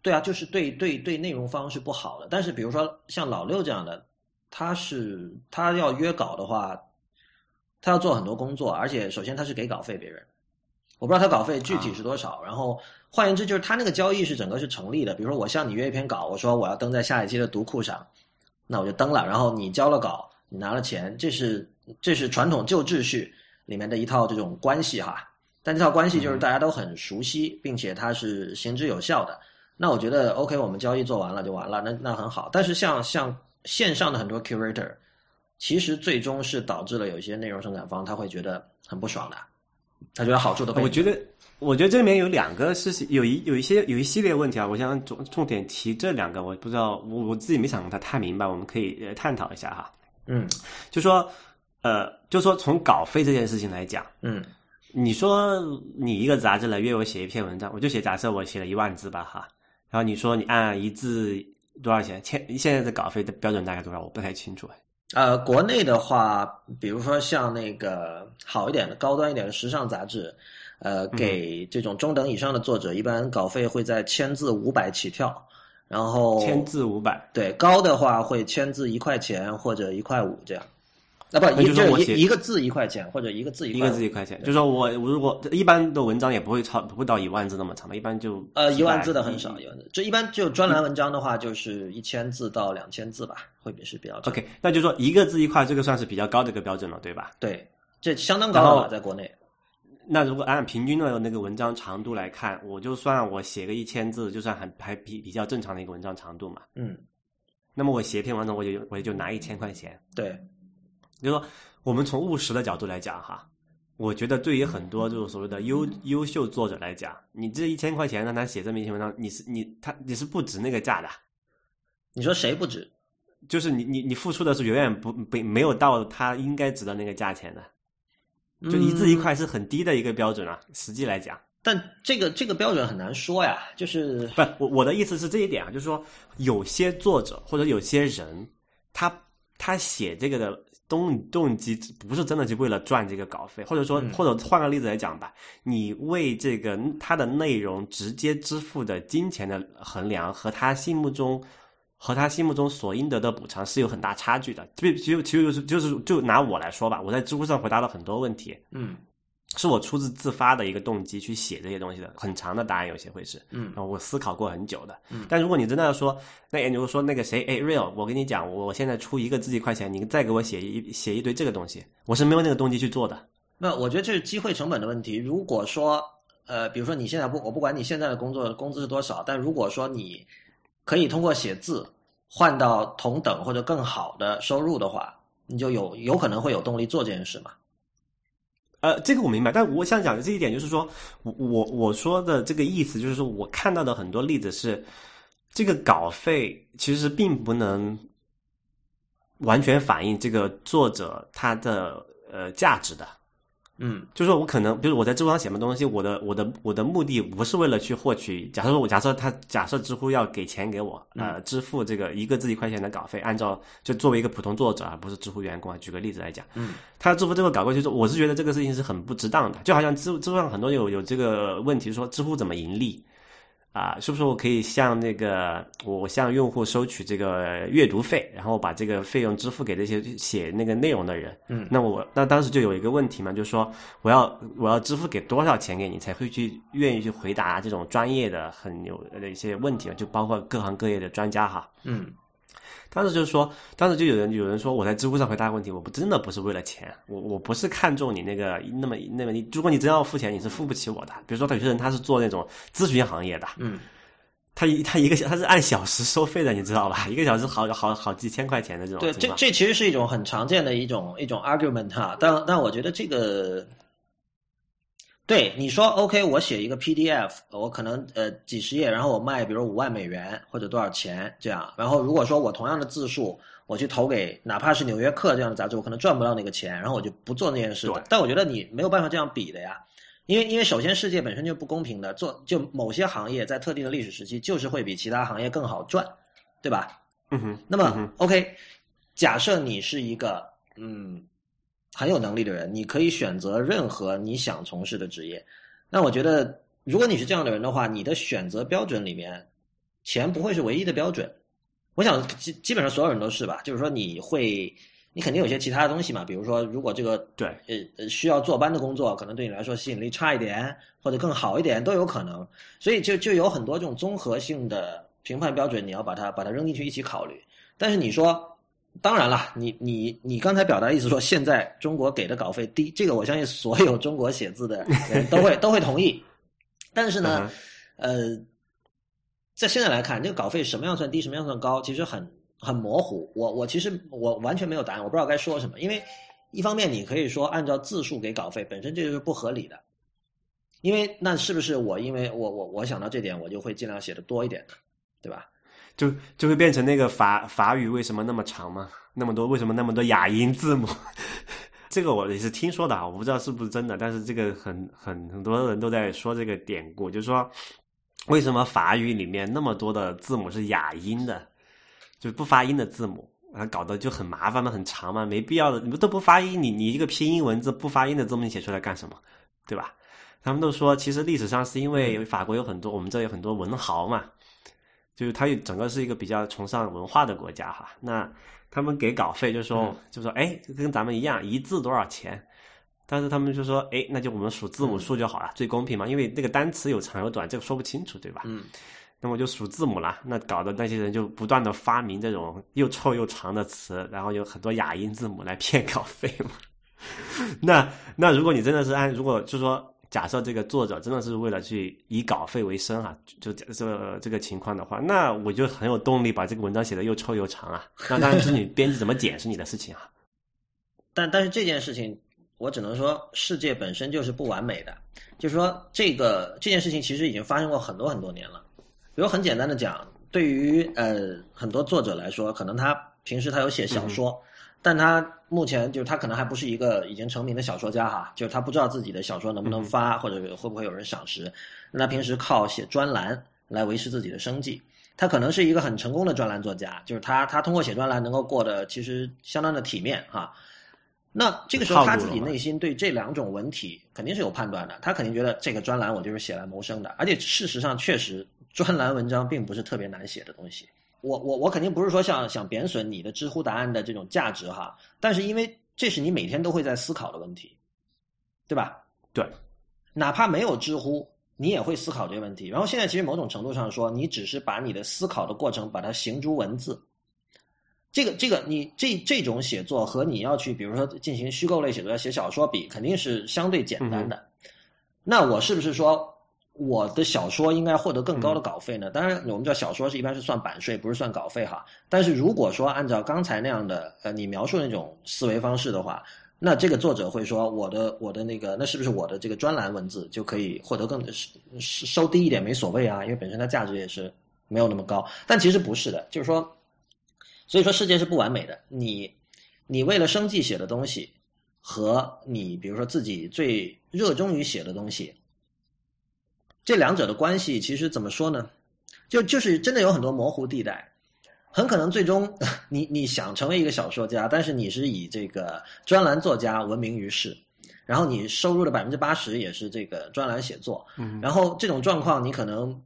对啊，就是对对对内容方是不好的。但是比如说像老六这样的，他是他要约稿的话，他要做很多工作，而且首先他是给稿费别人，我不知道他稿费具体是多少。然后换言之，就是他那个交易是整个是成立的。比如说我向你约一篇稿，我说我要登在下一期的读库上，那我就登了，然后你交了稿，你拿了钱，这是这是传统旧秩序里面的一套这种关系哈。但这套关系就是大家都很熟悉，并且它是行之有效的。那我觉得 OK，我们交易做完了就完了，那那很好。但是像像线上的很多 curator，其实最终是导致了有一些内容生产方他会觉得很不爽的，他觉得好处都被我觉得，我觉得这里面有两个是有一有一些有一系列问题啊，我想重重点提这两个，我不知道我我自己没想它太明白，我们可以呃探讨一下哈。嗯就说呃，就说从稿费这件事情来讲，嗯你说你一个杂志来约我写一篇文章，我就写假设我写了一万字吧哈，然后你说你按一字多少钱？现现在的稿费的标准大概多少？我不太清楚。呃，国内的话，比如说像那个好一点的、高端一点的时尚杂志，呃，给这种中等以上的作者，一般稿费会在千字五百起跳。然后千字五百，对，高的话会千字一块钱或者一块五这样。啊，不，就是我写一个字一块钱，或者一个字一块一个字一块钱。就说我如果一般的文章也不会超不会到一万字那么长的，一般就呃一万字的很少，一万字就一般就专栏文章的话就是一千字到两千字吧，会比是比较。OK，那就说一个字一块，这个算是比较高的一个标准了，对吧？对，这相当高了，在国内。那如果按平均的那个文章长度来看，我就算我写个一千字，就算还还比比较正常的一个文章长度嘛。嗯。那么我写一篇文章，我就我也就拿一千块钱。对。就说我们从务实的角度来讲哈，我觉得对于很多就是所谓的优优秀作者来讲，你这一千块钱让他写这么一篇文章，你是你他你是不值那个价的。你说谁不值？就是你你你付出的是远远不不没有到他应该值的那个价钱的。就一字一块是很低的一个标准啊，实际来讲。但这个这个标准很难说呀，就是不，我我的意思是这一点啊，就是说有些作者或者有些人，他他写这个的动动机不是真的就为了赚这个稿费，或者说或者换个例子来讲吧，你为这个他的内容直接支付的金钱的衡量和他心目中。和他心目中所应得的补偿是有很大差距的。就其实其实就是就是就拿我来说吧，我在知乎上回答了很多问题，嗯，是我出自自发的一个动机去写这些东西的，很长的答案有些会是，嗯，我思考过很久的，嗯。但如果你真的要说，那也就是说那个谁，哎，real，我跟你讲，我现在出一个自己块钱，你再给我写一写一堆这个东西，我是没有那个动机去做的。那我觉得这是机会成本的问题。如果说，呃，比如说你现在不，我不管你现在的工作工资是多少，但如果说你可以通过写字。换到同等或者更好的收入的话，你就有有可能会有动力做这件事嘛？呃，这个我明白，但我想讲的这一点就是说，我我我说的这个意思就是说，我看到的很多例子是，这个稿费其实并不能完全反映这个作者他的呃价值的。嗯，就是说我可能，比如我在知乎上写的东西，我的我的我的目的不是为了去获取。假设说我假设他假设知乎要给钱给我，呃，支付这个一个字一块钱的稿费，按照就作为一个普通作者，而不是知乎员工啊。举个例子来讲，嗯，他要支付这个稿费，就是我是觉得这个事情是很不值当的。就好像知知乎上很多有有这个问题，说知乎怎么盈利。啊，是不是我可以向那个我向用户收取这个阅读费，然后把这个费用支付给这些写那个内容的人？嗯，那我那当时就有一个问题嘛，就是说我要我要支付给多少钱给你才会去愿意去回答这种专业的很有的一些问题就包括各行各业的专家哈。嗯。当时就是说，当时就有人有人说，我在知乎上回答问题，我不真的不是为了钱，我我不是看中你那个那么那么你，如果你真要付钱，你是付不起我的。比如说，有些人他是做那种咨询行业的，嗯，他一他一个小他是按小时收费的，你知道吧？一个小时好好好几千块钱的这种。对，这这其实是一种很常见的一种一种 argument 哈，但但我觉得这个。对你说，OK，我写一个 PDF，我可能呃几十页，然后我卖，比如五万美元或者多少钱这样。然后如果说我同样的字数，我去投给哪怕是《纽约客》这样的杂志，我可能赚不到那个钱，然后我就不做那件事。但我觉得你没有办法这样比的呀，因为因为首先世界本身就不公平的，做就某些行业在特定的历史时期就是会比其他行业更好赚，对吧？嗯哼。那么 OK，假设你是一个嗯。很有能力的人，你可以选择任何你想从事的职业。那我觉得，如果你是这样的人的话，你的选择标准里面，钱不会是唯一的标准。我想基基本上所有人都是吧，就是说你会，你肯定有些其他的东西嘛。比如说，如果这个对呃需要坐班的工作，可能对你来说吸引力差一点，或者更好一点都有可能。所以就就有很多这种综合性的评判标准，你要把它把它扔进去一起考虑。但是你说。当然了，你你你刚才表达意思说现在中国给的稿费低，这个我相信所有中国写字的人都会 都会同意。但是呢，呃，在现在来看，这个稿费什么样算低，什么样算高，其实很很模糊。我我其实我完全没有答案，我不知道该说什么。因为一方面你可以说按照字数给稿费，本身这就是不合理的。因为那是不是我因为我我我想到这点，我就会尽量写的多一点呢？对吧？就就会变成那个法法语为什么那么长吗？那么多为什么那么多哑音字母？这个我也是听说的啊，我不知道是不是真的，但是这个很很很多人都在说这个典故，就是说为什么法语里面那么多的字母是哑音的，就不发音的字母，啊，搞得就很麻烦嘛，很长嘛，没必要的，你们都不发音，你你一个拼音文字不发音的字母写出来干什么，对吧？他们都说，其实历史上是因为法国有很多，我们这有很多文豪嘛，就是它整个是一个比较崇尚文化的国家哈，那。他们给稿费就说就说哎跟咱们一样一字多少钱，但是他们就说哎那就我们数字母数就好了最公平嘛因为那个单词有长有短这个说不清楚对吧？嗯，那么就数字母了，那搞得那些人就不断的发明这种又臭又长的词，然后有很多哑音字母来骗稿费嘛。那那如果你真的是按如果就说。假设这个作者真的是为了去以稿费为生啊，就这这个情况的话，那我就很有动力把这个文章写的又臭又长啊。那当然是你编辑怎么剪是你的事情啊。但但是这件事情，我只能说世界本身就是不完美的，就是说这个这件事情其实已经发生过很多很多年了。比如很简单的讲，对于呃很多作者来说，可能他平时他有写小说。但他目前就是他可能还不是一个已经成名的小说家哈，就是他不知道自己的小说能不能发，或者会不会有人赏识。那他平时靠写专栏来维持自己的生计。他可能是一个很成功的专栏作家，就是他他通过写专栏能够过得其实相当的体面哈。那这个时候他自己内心对这两种文体肯定是有判断的，他肯定觉得这个专栏我就是写来谋生的，而且事实上确实专栏文章并不是特别难写的东西。我我我肯定不是说想想贬损你的知乎答案的这种价值哈，但是因为这是你每天都会在思考的问题，对吧？对，哪怕没有知乎，你也会思考这个问题。然后现在其实某种程度上说，你只是把你的思考的过程把它形诸文字，这个这个你这这种写作和你要去比如说进行虚构类写作要写小说比，肯定是相对简单的。那我是不是说？我的小说应该获得更高的稿费呢？当然，我们知道小说是一般是算版税，不是算稿费哈。但是如果说按照刚才那样的呃你描述那种思维方式的话，那这个作者会说我的我的那个那是不是我的这个专栏文字就可以获得更收低一点没所谓啊？因为本身它价值也是没有那么高。但其实不是的，就是说，所以说世界是不完美的。你你为了生计写的东西，和你比如说自己最热衷于写的东西。这两者的关系其实怎么说呢？就就是真的有很多模糊地带，很可能最终你你想成为一个小说家，但是你是以这个专栏作家闻名于世，然后你收入的百分之八十也是这个专栏写作，然后这种状况你可能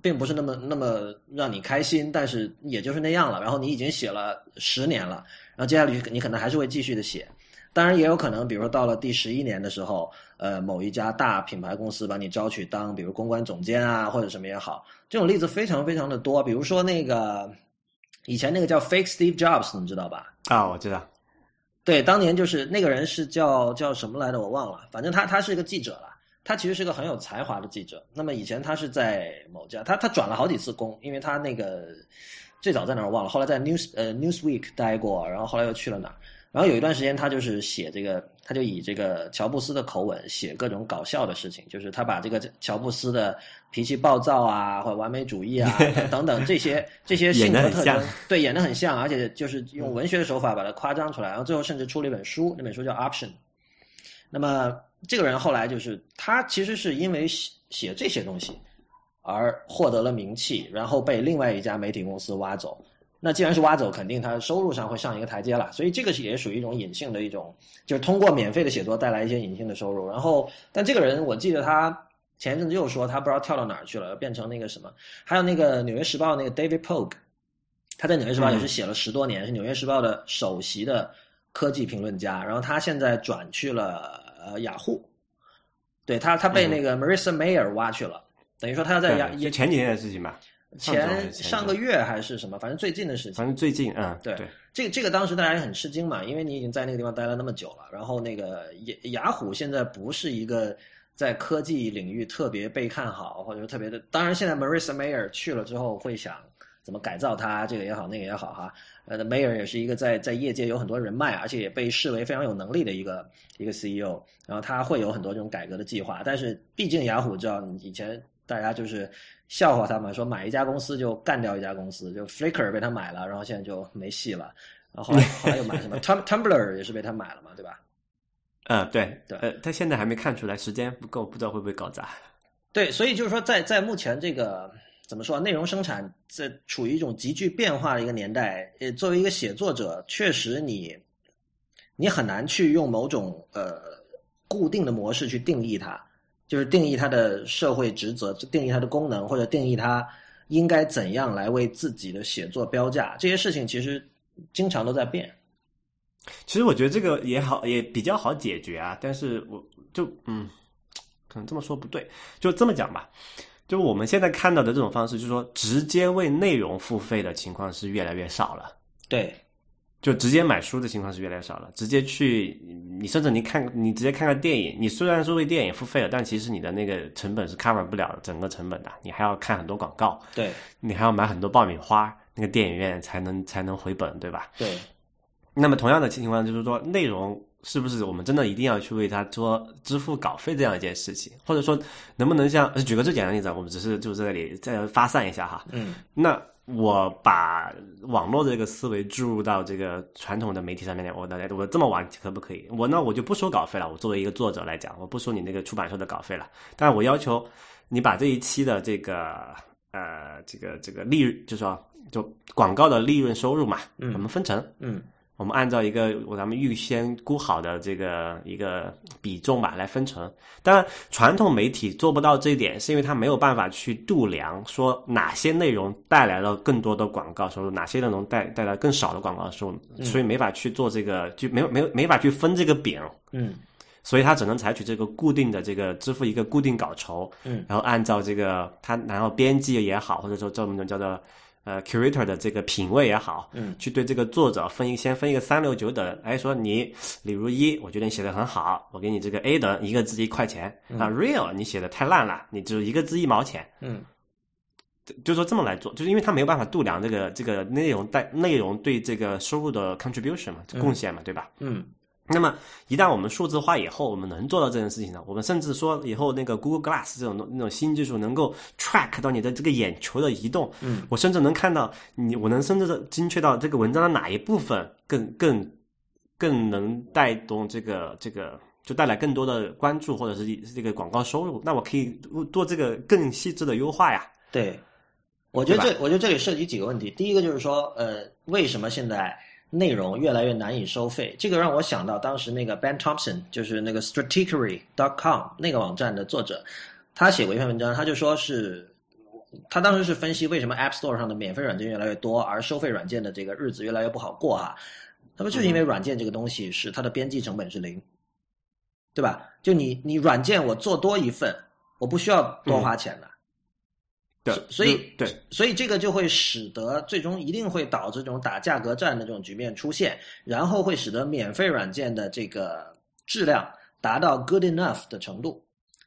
并不是那么那么让你开心，但是也就是那样了。然后你已经写了十年了，然后接下来你可能还是会继续的写。当然也有可能，比如说到了第十一年的时候，呃，某一家大品牌公司把你招去当，比如公关总监啊，或者什么也好，这种例子非常非常的多。比如说那个以前那个叫 Fake Steve Jobs，你知道吧？啊，我知道。对，当年就是那个人是叫叫什么来着，我忘了。反正他他是一个记者了，他其实是个很有才华的记者。那么以前他是在某家，他他转了好几次工，因为他那个最早在哪儿我忘了，后来在 News 呃 Newsweek 待过，然后后来又去了哪儿。然后有一段时间，他就是写这个，他就以这个乔布斯的口吻写各种搞笑的事情，就是他把这个乔布斯的脾气暴躁啊，或者完美主义啊 等等这些这些性格特征，对演的很像，而且就是用文学的手法把它夸张出来，然后最后甚至出了一本书，那本书叫《Option》。那么这个人后来就是他其实是因为写写这些东西而获得了名气，然后被另外一家媒体公司挖走。那既然是挖走，肯定他收入上会上一个台阶了，所以这个是也属于一种隐性的一种，就是通过免费的写作带来一些隐性的收入。然后，但这个人我记得他前一阵子又说他不知道跳到哪儿去了，变成那个什么。还有那个《纽约时报》那个 David Pogue，他在《纽约时报》也是写了十多年，是《纽约时报》的首席的科技评论家。然后他现在转去了呃雅虎，对他他被那个 Marissa Mayer 挖去了，等于说他要在雅也前几年的事情吧。前上个月还是什么，反正最近的事情。反正最近啊，对，这个这个当时大家也很吃惊嘛，因为你已经在那个地方待了那么久了。然后那个雅雅虎现在不是一个在科技领域特别被看好，或者说特别的。当然，现在 Marissa Mayer 去了之后，会想怎么改造它，这个也好，那个也好哈。呃，Mayer 也是一个在在业界有很多人脉，而且也被视为非常有能力的一个一个 CEO。然后他会有很多这种改革的计划，但是毕竟雅虎知道以前大家就是。笑话他们说买一家公司就干掉一家公司，就 Flickr 被他买了，然后现在就没戏了。然后后来又买什么 Tum Tumblr 也是被他买了嘛，对吧？嗯，对对呃，他现在还没看出来，时间不够，不知道会不会搞砸。对，所以就是说在，在目前这个怎么说，内容生产在处于一种急剧变化的一个年代，呃，作为一个写作者，确实你你很难去用某种呃固定的模式去定义它，就是定义它的社会职责，定义它的功能，或者定义它应该怎样来为自己的写作标价，这些事情其实经常都在变。其实我觉得这个也好，也比较好解决啊。但是我就嗯，可能这么说不对，就这么讲吧。就我们现在看到的这种方式，就是说直接为内容付费的情况是越来越少了。对，就直接买书的情况是越来越少了。直接去，你甚至你看，你直接看个电影，你虽然是为电影付费了，但其实你的那个成本是 cover 不了整个成本的，你还要看很多广告，对，你还要买很多爆米花，那个电影院才能才能回本，对吧？对，那么同样的情况就是说，内容是不是我们真的一定要去为它做支付稿费这样一件事情，或者说能不能像举个最简单的例子，我们只是就在这里再发散一下哈。嗯，那我把网络的这个思维注入到这个传统的媒体上面来，我来我这么玩可不可以？我那我就不收稿费了。我作为一个作者来讲，我不收你那个出版社的稿费了，但是我要求你把这一期的这个呃这个这个利润，就说就广告的利润收入嘛，嗯我们分成。嗯，我们按照一个我咱们预先估好的这个一个比重吧来分成。当然，传统媒体做不到这一点，是因为它没有办法去度量，说哪些内容带来了更多的广告收入，哪些内容带带来更少的广告收入，所以没法去做这个，就没有没有没法去分这个饼。嗯，所以他只能采取这个固定的这个支付一个固定稿酬，嗯，然后按照这个他然后编辑也好，或者说这种叫做呃 curator 的这个品味也好，嗯，去对这个作者分一先分一个三六九等，哎，说你 李如一，我觉得你写的很好，我给你这个 A 等一个字一块钱、啊，real 你写的太烂了，你只一个字一毛钱，嗯，就说这么来做，就是因为他没有办法度量这个这个内容带内容对这个收入的 contribution 嘛，贡献嘛，对吧？嗯，那么一旦我们数字化以后，我们能做到这件事情呢？我们甚至说以后那个 Google Glass 这种那种新技术能够 track 到你的这个眼球的移动，嗯，我甚至能看到你，我能甚至精确到这个文章的哪一部分更更更能带动这个这个。就带来更多的关注或者是这个广告收入，那我可以做这个更细致的优化呀。对，我觉得这我觉得这里涉及几个问题。第一个就是说，呃，为什么现在内容越来越难以收费？这个让我想到当时那个 Ben Thompson，就是那个 Stratechery.com 那个网站的作者，他写过一篇文章，他就说是，他当时是分析为什么 App Store 上的免费软件越来越多，而收费软件的这个日子越来越不好过哈。他说就是因为软件这个东西是它的边际成本是零，对吧？就你你软件我做多一份，我不需要多花钱的。对，所以对，所以这个就会使得最终一定会导致这种打价格战的这种局面出现，然后会使得免费软件的这个质量达到 good enough 的程度，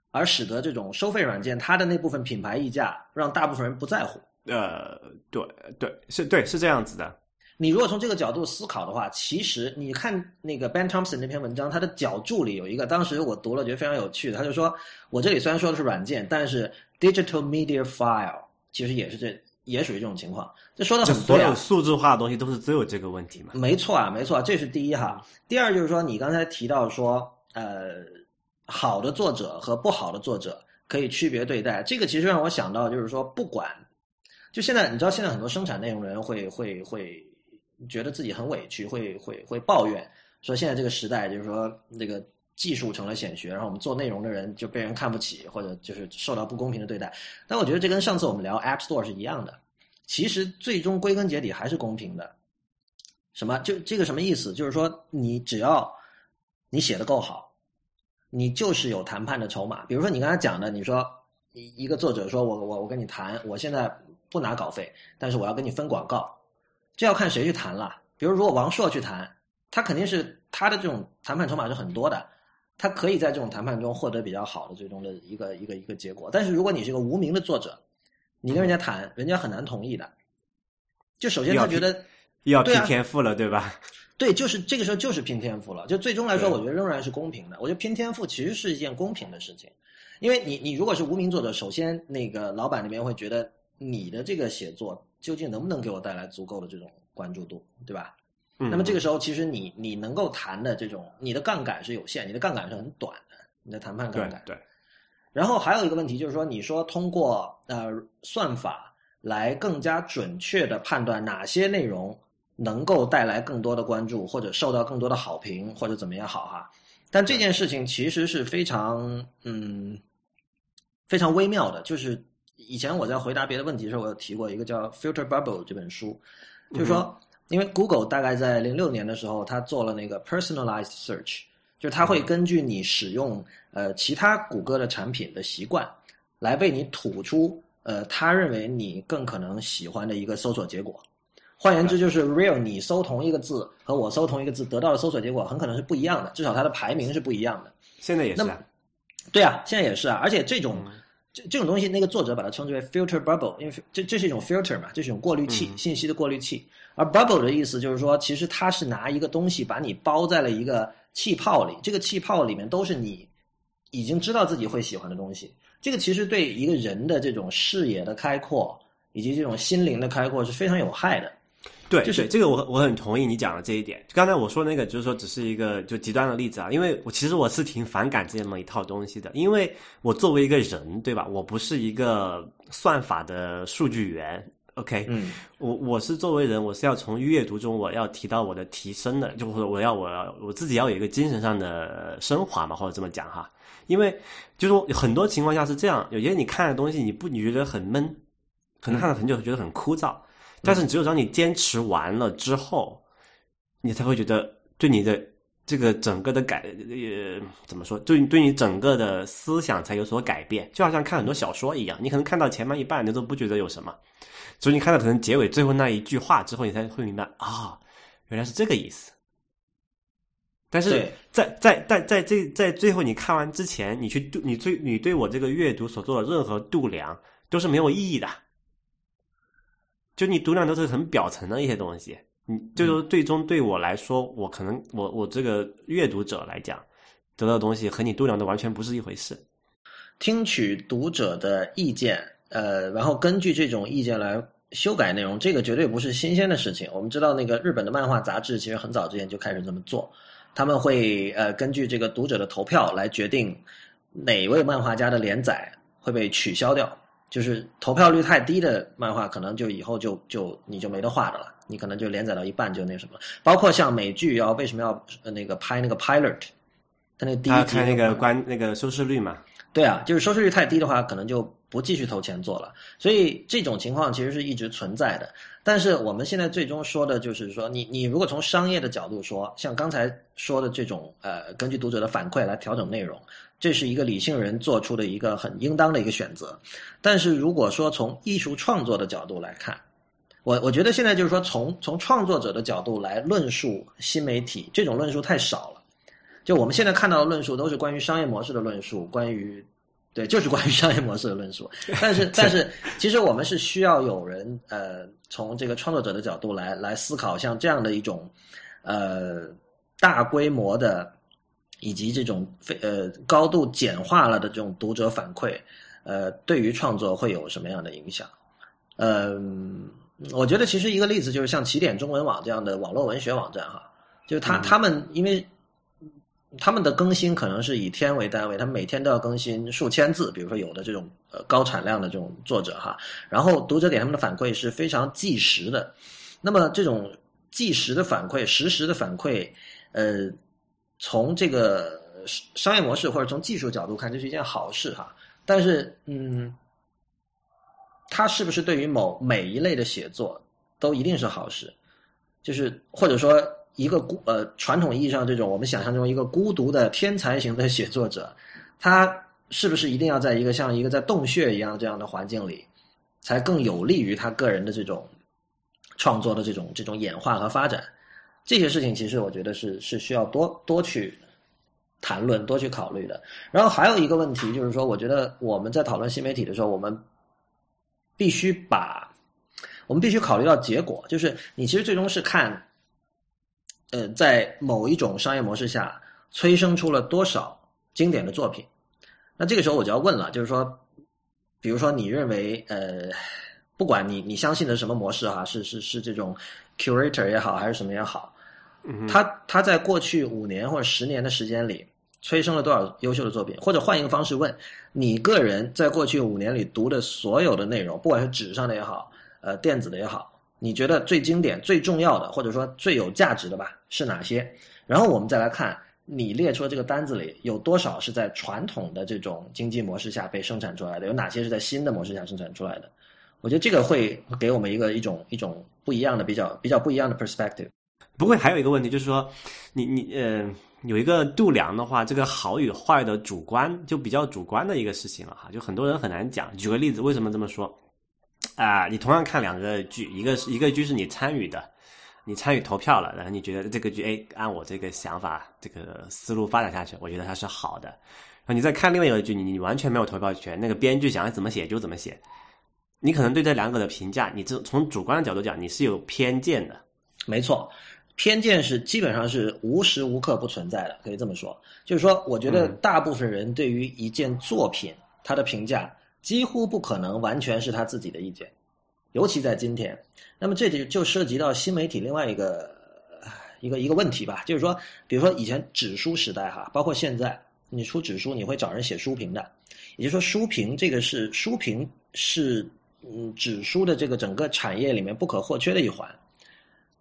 而使得这种收费软件它的那部分品牌溢价让大部分人不在乎。呃，对对是，对是这样子的。你如果从这个角度思考的话，其实你看那个 Ben Thompson 那篇文章，他的脚注里有一个，当时我读了觉得非常有趣的，他就说我这里虽然说的是软件，但是 digital media file 其实也是这也属于这种情况。这说的就很对啊所有，数字化的东西都是都有这个问题嘛？没错啊，没错啊，这是第一哈。第二就是说，你刚才提到说，呃，好的作者和不好的作者可以区别对待，这个其实让我想到，就是说，不管就现在，你知道现在很多生产内容的人会会会觉得自己很委屈，会会会抱怨说现在这个时代就是说那个技术成了显学，然后我们做内容的人就被人看不起，或者就是受到不公平的对待。但我觉得这跟上次我们聊 App Store 是一样的，其实最终归根结底还是公平的。什么？就这个什么意思？就是说你只要你写的够好，你就是有谈判的筹码。比如说你刚才讲的，你说一一个作者说我我我跟你谈，我现在不拿稿费，但是我要跟你分广告，这要看谁去谈了。比如如果王朔去谈，他肯定是他的这种谈判筹码是很多的，他可以在这种谈判中获得比较好的最终的一个一个一个结果。但是如果你是个无名的作者，你跟人家谈，人家很难同意的。就首先他觉得要拼天赋了，对吧？对，就是这个时候就是拼天赋了。就最终来说，我觉得仍然是公平的。我觉得拼天赋其实是一件公平的事情，因为你你如果是无名作者，首先那个老板那边会觉得你的这个写作究竟能不能给我带来足够的这种关注度，对吧？那么这个时候，其实你你能够谈的这种，你的杠杆是有限，你的杠杆是很短的，你的谈判杠杆。对。然后还有一个问题就是说，你说通过呃算法来更加准确的判断哪些内容能够带来更多的关注，或者受到更多的好评，或者怎么样好哈？但这件事情其实是非常嗯非常微妙的。就是以前我在回答别的问题的时候，我有提过一个叫《Filter Bubble》这本书，就是说，因为 Google 大概在零六年的时候，它做了那个 Personalized Search。就是它会根据你使用呃其他谷歌的产品的习惯，来为你吐出呃他认为你更可能喜欢的一个搜索结果。换言之，就是 real 你搜同一个字和我搜同一个字得到的搜索结果很可能是不一样的，至少它的排名是不一样的。现在也是。啊。对啊，现在也是啊。而且这种这这种东西，那个作者把它称之为 filter bubble，因为这这是一种 filter 嘛，这是一种过滤器，信息的过滤器。而 bubble 的意思就是说，其实它是拿一个东西把你包在了一个。气泡里，这个气泡里面都是你已经知道自己会喜欢的东西。这个其实对一个人的这种视野的开阔以及这种心灵的开阔是非常有害的。对，就是这个我我很同意你讲的这一点。刚才我说那个就是说只是一个就极端的例子啊，因为我其实我是挺反感这么一套东西的，因为我作为一个人，对吧？我不是一个算法的数据源。OK，嗯，我我是作为人，我是要从阅读中我要提到我的提升的，就或者我要我要我自己要有一个精神上的升华嘛，或者这么讲哈。因为就是说很多情况下是这样，有些你看的东西你不你觉得很闷，可能看了很久觉得很枯燥，但是只有当你坚持完了之后，你才会觉得对你的这个整个的改呃怎么说，对对你整个的思想才有所改变，就好像看很多小说一样，你可能看到前半一半你都不觉得有什么。所以你看到可能结尾最后那一句话之后，你才会明白啊，原来是这个意思。但是在在在在这在最后你看完之前，你去度你对你对我这个阅读所做的任何度量都是没有意义的。就你读量都是很表层的一些东西，你最终最终对我来说，我可能我我这个阅读者来讲，得到的东西和你度量的完全不是一回事。听取读者的意见。呃，然后根据这种意见来修改内容，这个绝对不是新鲜的事情。我们知道，那个日本的漫画杂志其实很早之前就开始这么做，他们会呃根据这个读者的投票来决定哪位漫画家的连载会被取消掉。就是投票率太低的漫画，可能就以后就就你就没得画的了，你可能就连载到一半就那什么。包括像美剧要为什么要那个拍那个 pilot，他那个第一集那个关那个收视率嘛。对啊，就是收视率太低的话，可能就不继续投钱做了。所以这种情况其实是一直存在的。但是我们现在最终说的就是说，你你如果从商业的角度说，像刚才说的这种呃，根据读者的反馈来调整内容，这是一个理性人做出的一个很应当的一个选择。但是如果说从艺术创作的角度来看，我我觉得现在就是说从从创作者的角度来论述新媒体，这种论述太少了。就我们现在看到的论述都是关于商业模式的论述，关于，对，就是关于商业模式的论述。但是，但是，其实我们是需要有人呃，从这个创作者的角度来来思考，像这样的一种呃大规模的以及这种非呃高度简化了的这种读者反馈，呃，对于创作会有什么样的影响？嗯，我觉得其实一个例子就是像起点中文网这样的网络文学网站哈，就是他他们因为。他们的更新可能是以天为单位，他们每天都要更新数千字。比如说，有的这种呃高产量的这种作者哈，然后读者给他们的反馈是非常即时的。那么这种即时的反馈、实时的反馈，呃，从这个商业模式或者从技术角度看，这是一件好事哈。但是，嗯，它是不是对于某每一类的写作都一定是好事？就是或者说。一个孤呃传统意义上这种我们想象中一个孤独的天才型的写作者，他是不是一定要在一个像一个在洞穴一样这样的环境里，才更有利于他个人的这种创作的这种这种演化和发展？这些事情其实我觉得是是需要多多去谈论、多去考虑的。然后还有一个问题就是说，我觉得我们在讨论新媒体的时候，我们必须把我们必须考虑到结果，就是你其实最终是看。呃，在某一种商业模式下，催生出了多少经典的作品？那这个时候我就要问了，就是说，比如说你认为，呃，不管你你相信的什么模式哈，是是是这种 curator 也好，还是什么也好，他他在过去五年或者十年的时间里催生了多少优秀的作品？或者换一个方式问，你个人在过去五年里读的所有的内容，不管是纸上的也好，呃，电子的也好，你觉得最经典、最重要的，或者说最有价值的吧，是哪些？然后我们再来看。你列出的这个单子里有多少是在传统的这种经济模式下被生产出来的？有哪些是在新的模式下生产出来的？我觉得这个会给我们一个一种一种不一样的、比较比较不一样的 perspective。不会，还有一个问题就是说，你你呃有一个度量的话，这个好与坏的主观就比较主观的一个事情了哈，就很多人很难讲。举个例子，为什么这么说？啊，你同样看两个剧，一个是一个剧是你参与的。你参与投票了，然后你觉得这个剧，哎，按我这个想法、这个思路发展下去，我觉得它是好的。然后你再看另外一个剧，你你完全没有投票权，那个编剧想怎么写就怎么写，你可能对这两个的评价，你这从主观的角度讲，你是有偏见的。没错，偏见是基本上是无时无刻不存在的，可以这么说。就是说，我觉得大部分人对于一件作品，他的评价几乎不可能完全是他自己的意见。尤其在今天，那么这就就涉及到新媒体另外一个一个一个问题吧，就是说，比如说以前纸书时代哈，包括现在，你出纸书你会找人写书评的，也就是说，书评这个是书评是嗯纸书的这个整个产业里面不可或缺的一环。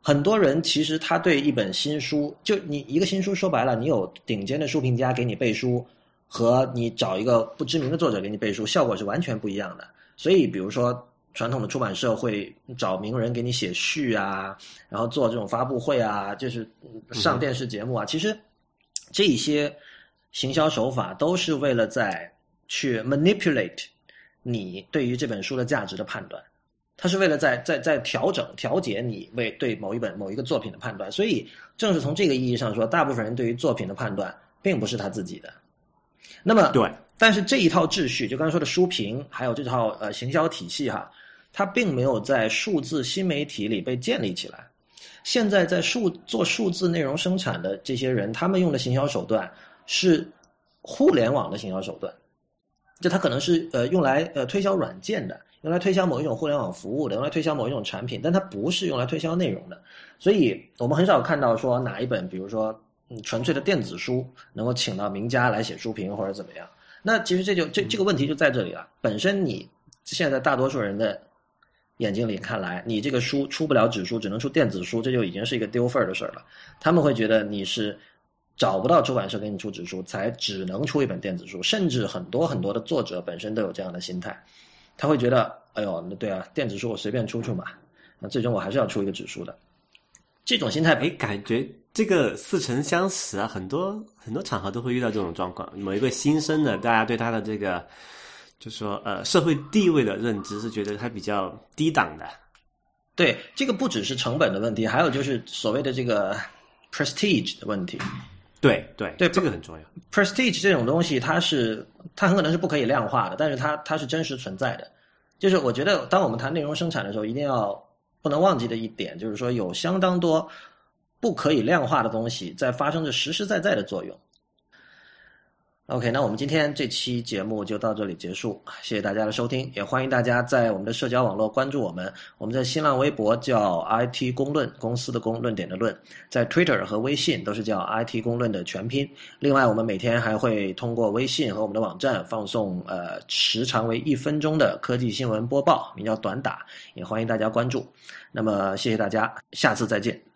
很多人其实他对一本新书，就你一个新书说白了，你有顶尖的书评家给你背书，和你找一个不知名的作者给你背书，效果是完全不一样的。所以，比如说。传统的出版社会找名人给你写序啊，然后做这种发布会啊，就是上电视节目啊。其实这些行销手法都是为了在去 manipulate 你对于这本书的价值的判断，它是为了在在在调整调节你为对某一本某一个作品的判断。所以正是从这个意义上说，大部分人对于作品的判断并不是他自己的。那么对，但是这一套秩序，就刚才说的书评，还有这套呃行销体系哈。它并没有在数字新媒体里被建立起来。现在在数做数字内容生产的这些人，他们用的行销手段是互联网的行销手段，就他可能是呃用来呃推销软件的，用来推销某一种互联网服务的，用来推销某一种产品，但它不是用来推销内容的。所以我们很少看到说哪一本，比如说嗯纯粹的电子书，能够请到名家来写书评或者怎么样。那其实这就这这个问题就在这里了。本身你现在大多数人的。眼睛里看来，你这个书出不了纸书，只能出电子书，这就已经是一个丢份儿的事儿了。他们会觉得你是找不到出版社给你出纸书，才只能出一本电子书。甚至很多很多的作者本身都有这样的心态，他会觉得，哎呦，那对啊，电子书我随便出出嘛，那最终我还是要出一个指数的。这种心态，哎，感觉这个似曾相识啊，很多很多场合都会遇到这种状况。某一个新生的，大家对他的这个。就说呃，社会地位的认知是觉得他比较低档的。对，这个不只是成本的问题，还有就是所谓的这个 prestige 的问题。对对对，这个很重要。prestige 这种东西，它是它很可能是不可以量化的，但是它它是真实存在的。就是我觉得，当我们谈内容生产的时候，一定要不能忘记的一点，就是说有相当多不可以量化的东西在发生着实实在在的作用。OK，那我们今天这期节目就到这里结束，谢谢大家的收听，也欢迎大家在我们的社交网络关注我们。我们在新浪微博叫 IT 公论，公司的公，论点的论，在 Twitter 和微信都是叫 IT 公论的全拼。另外，我们每天还会通过微信和我们的网站放送呃时长为一分钟的科技新闻播报，名叫短打，也欢迎大家关注。那么，谢谢大家，下次再见。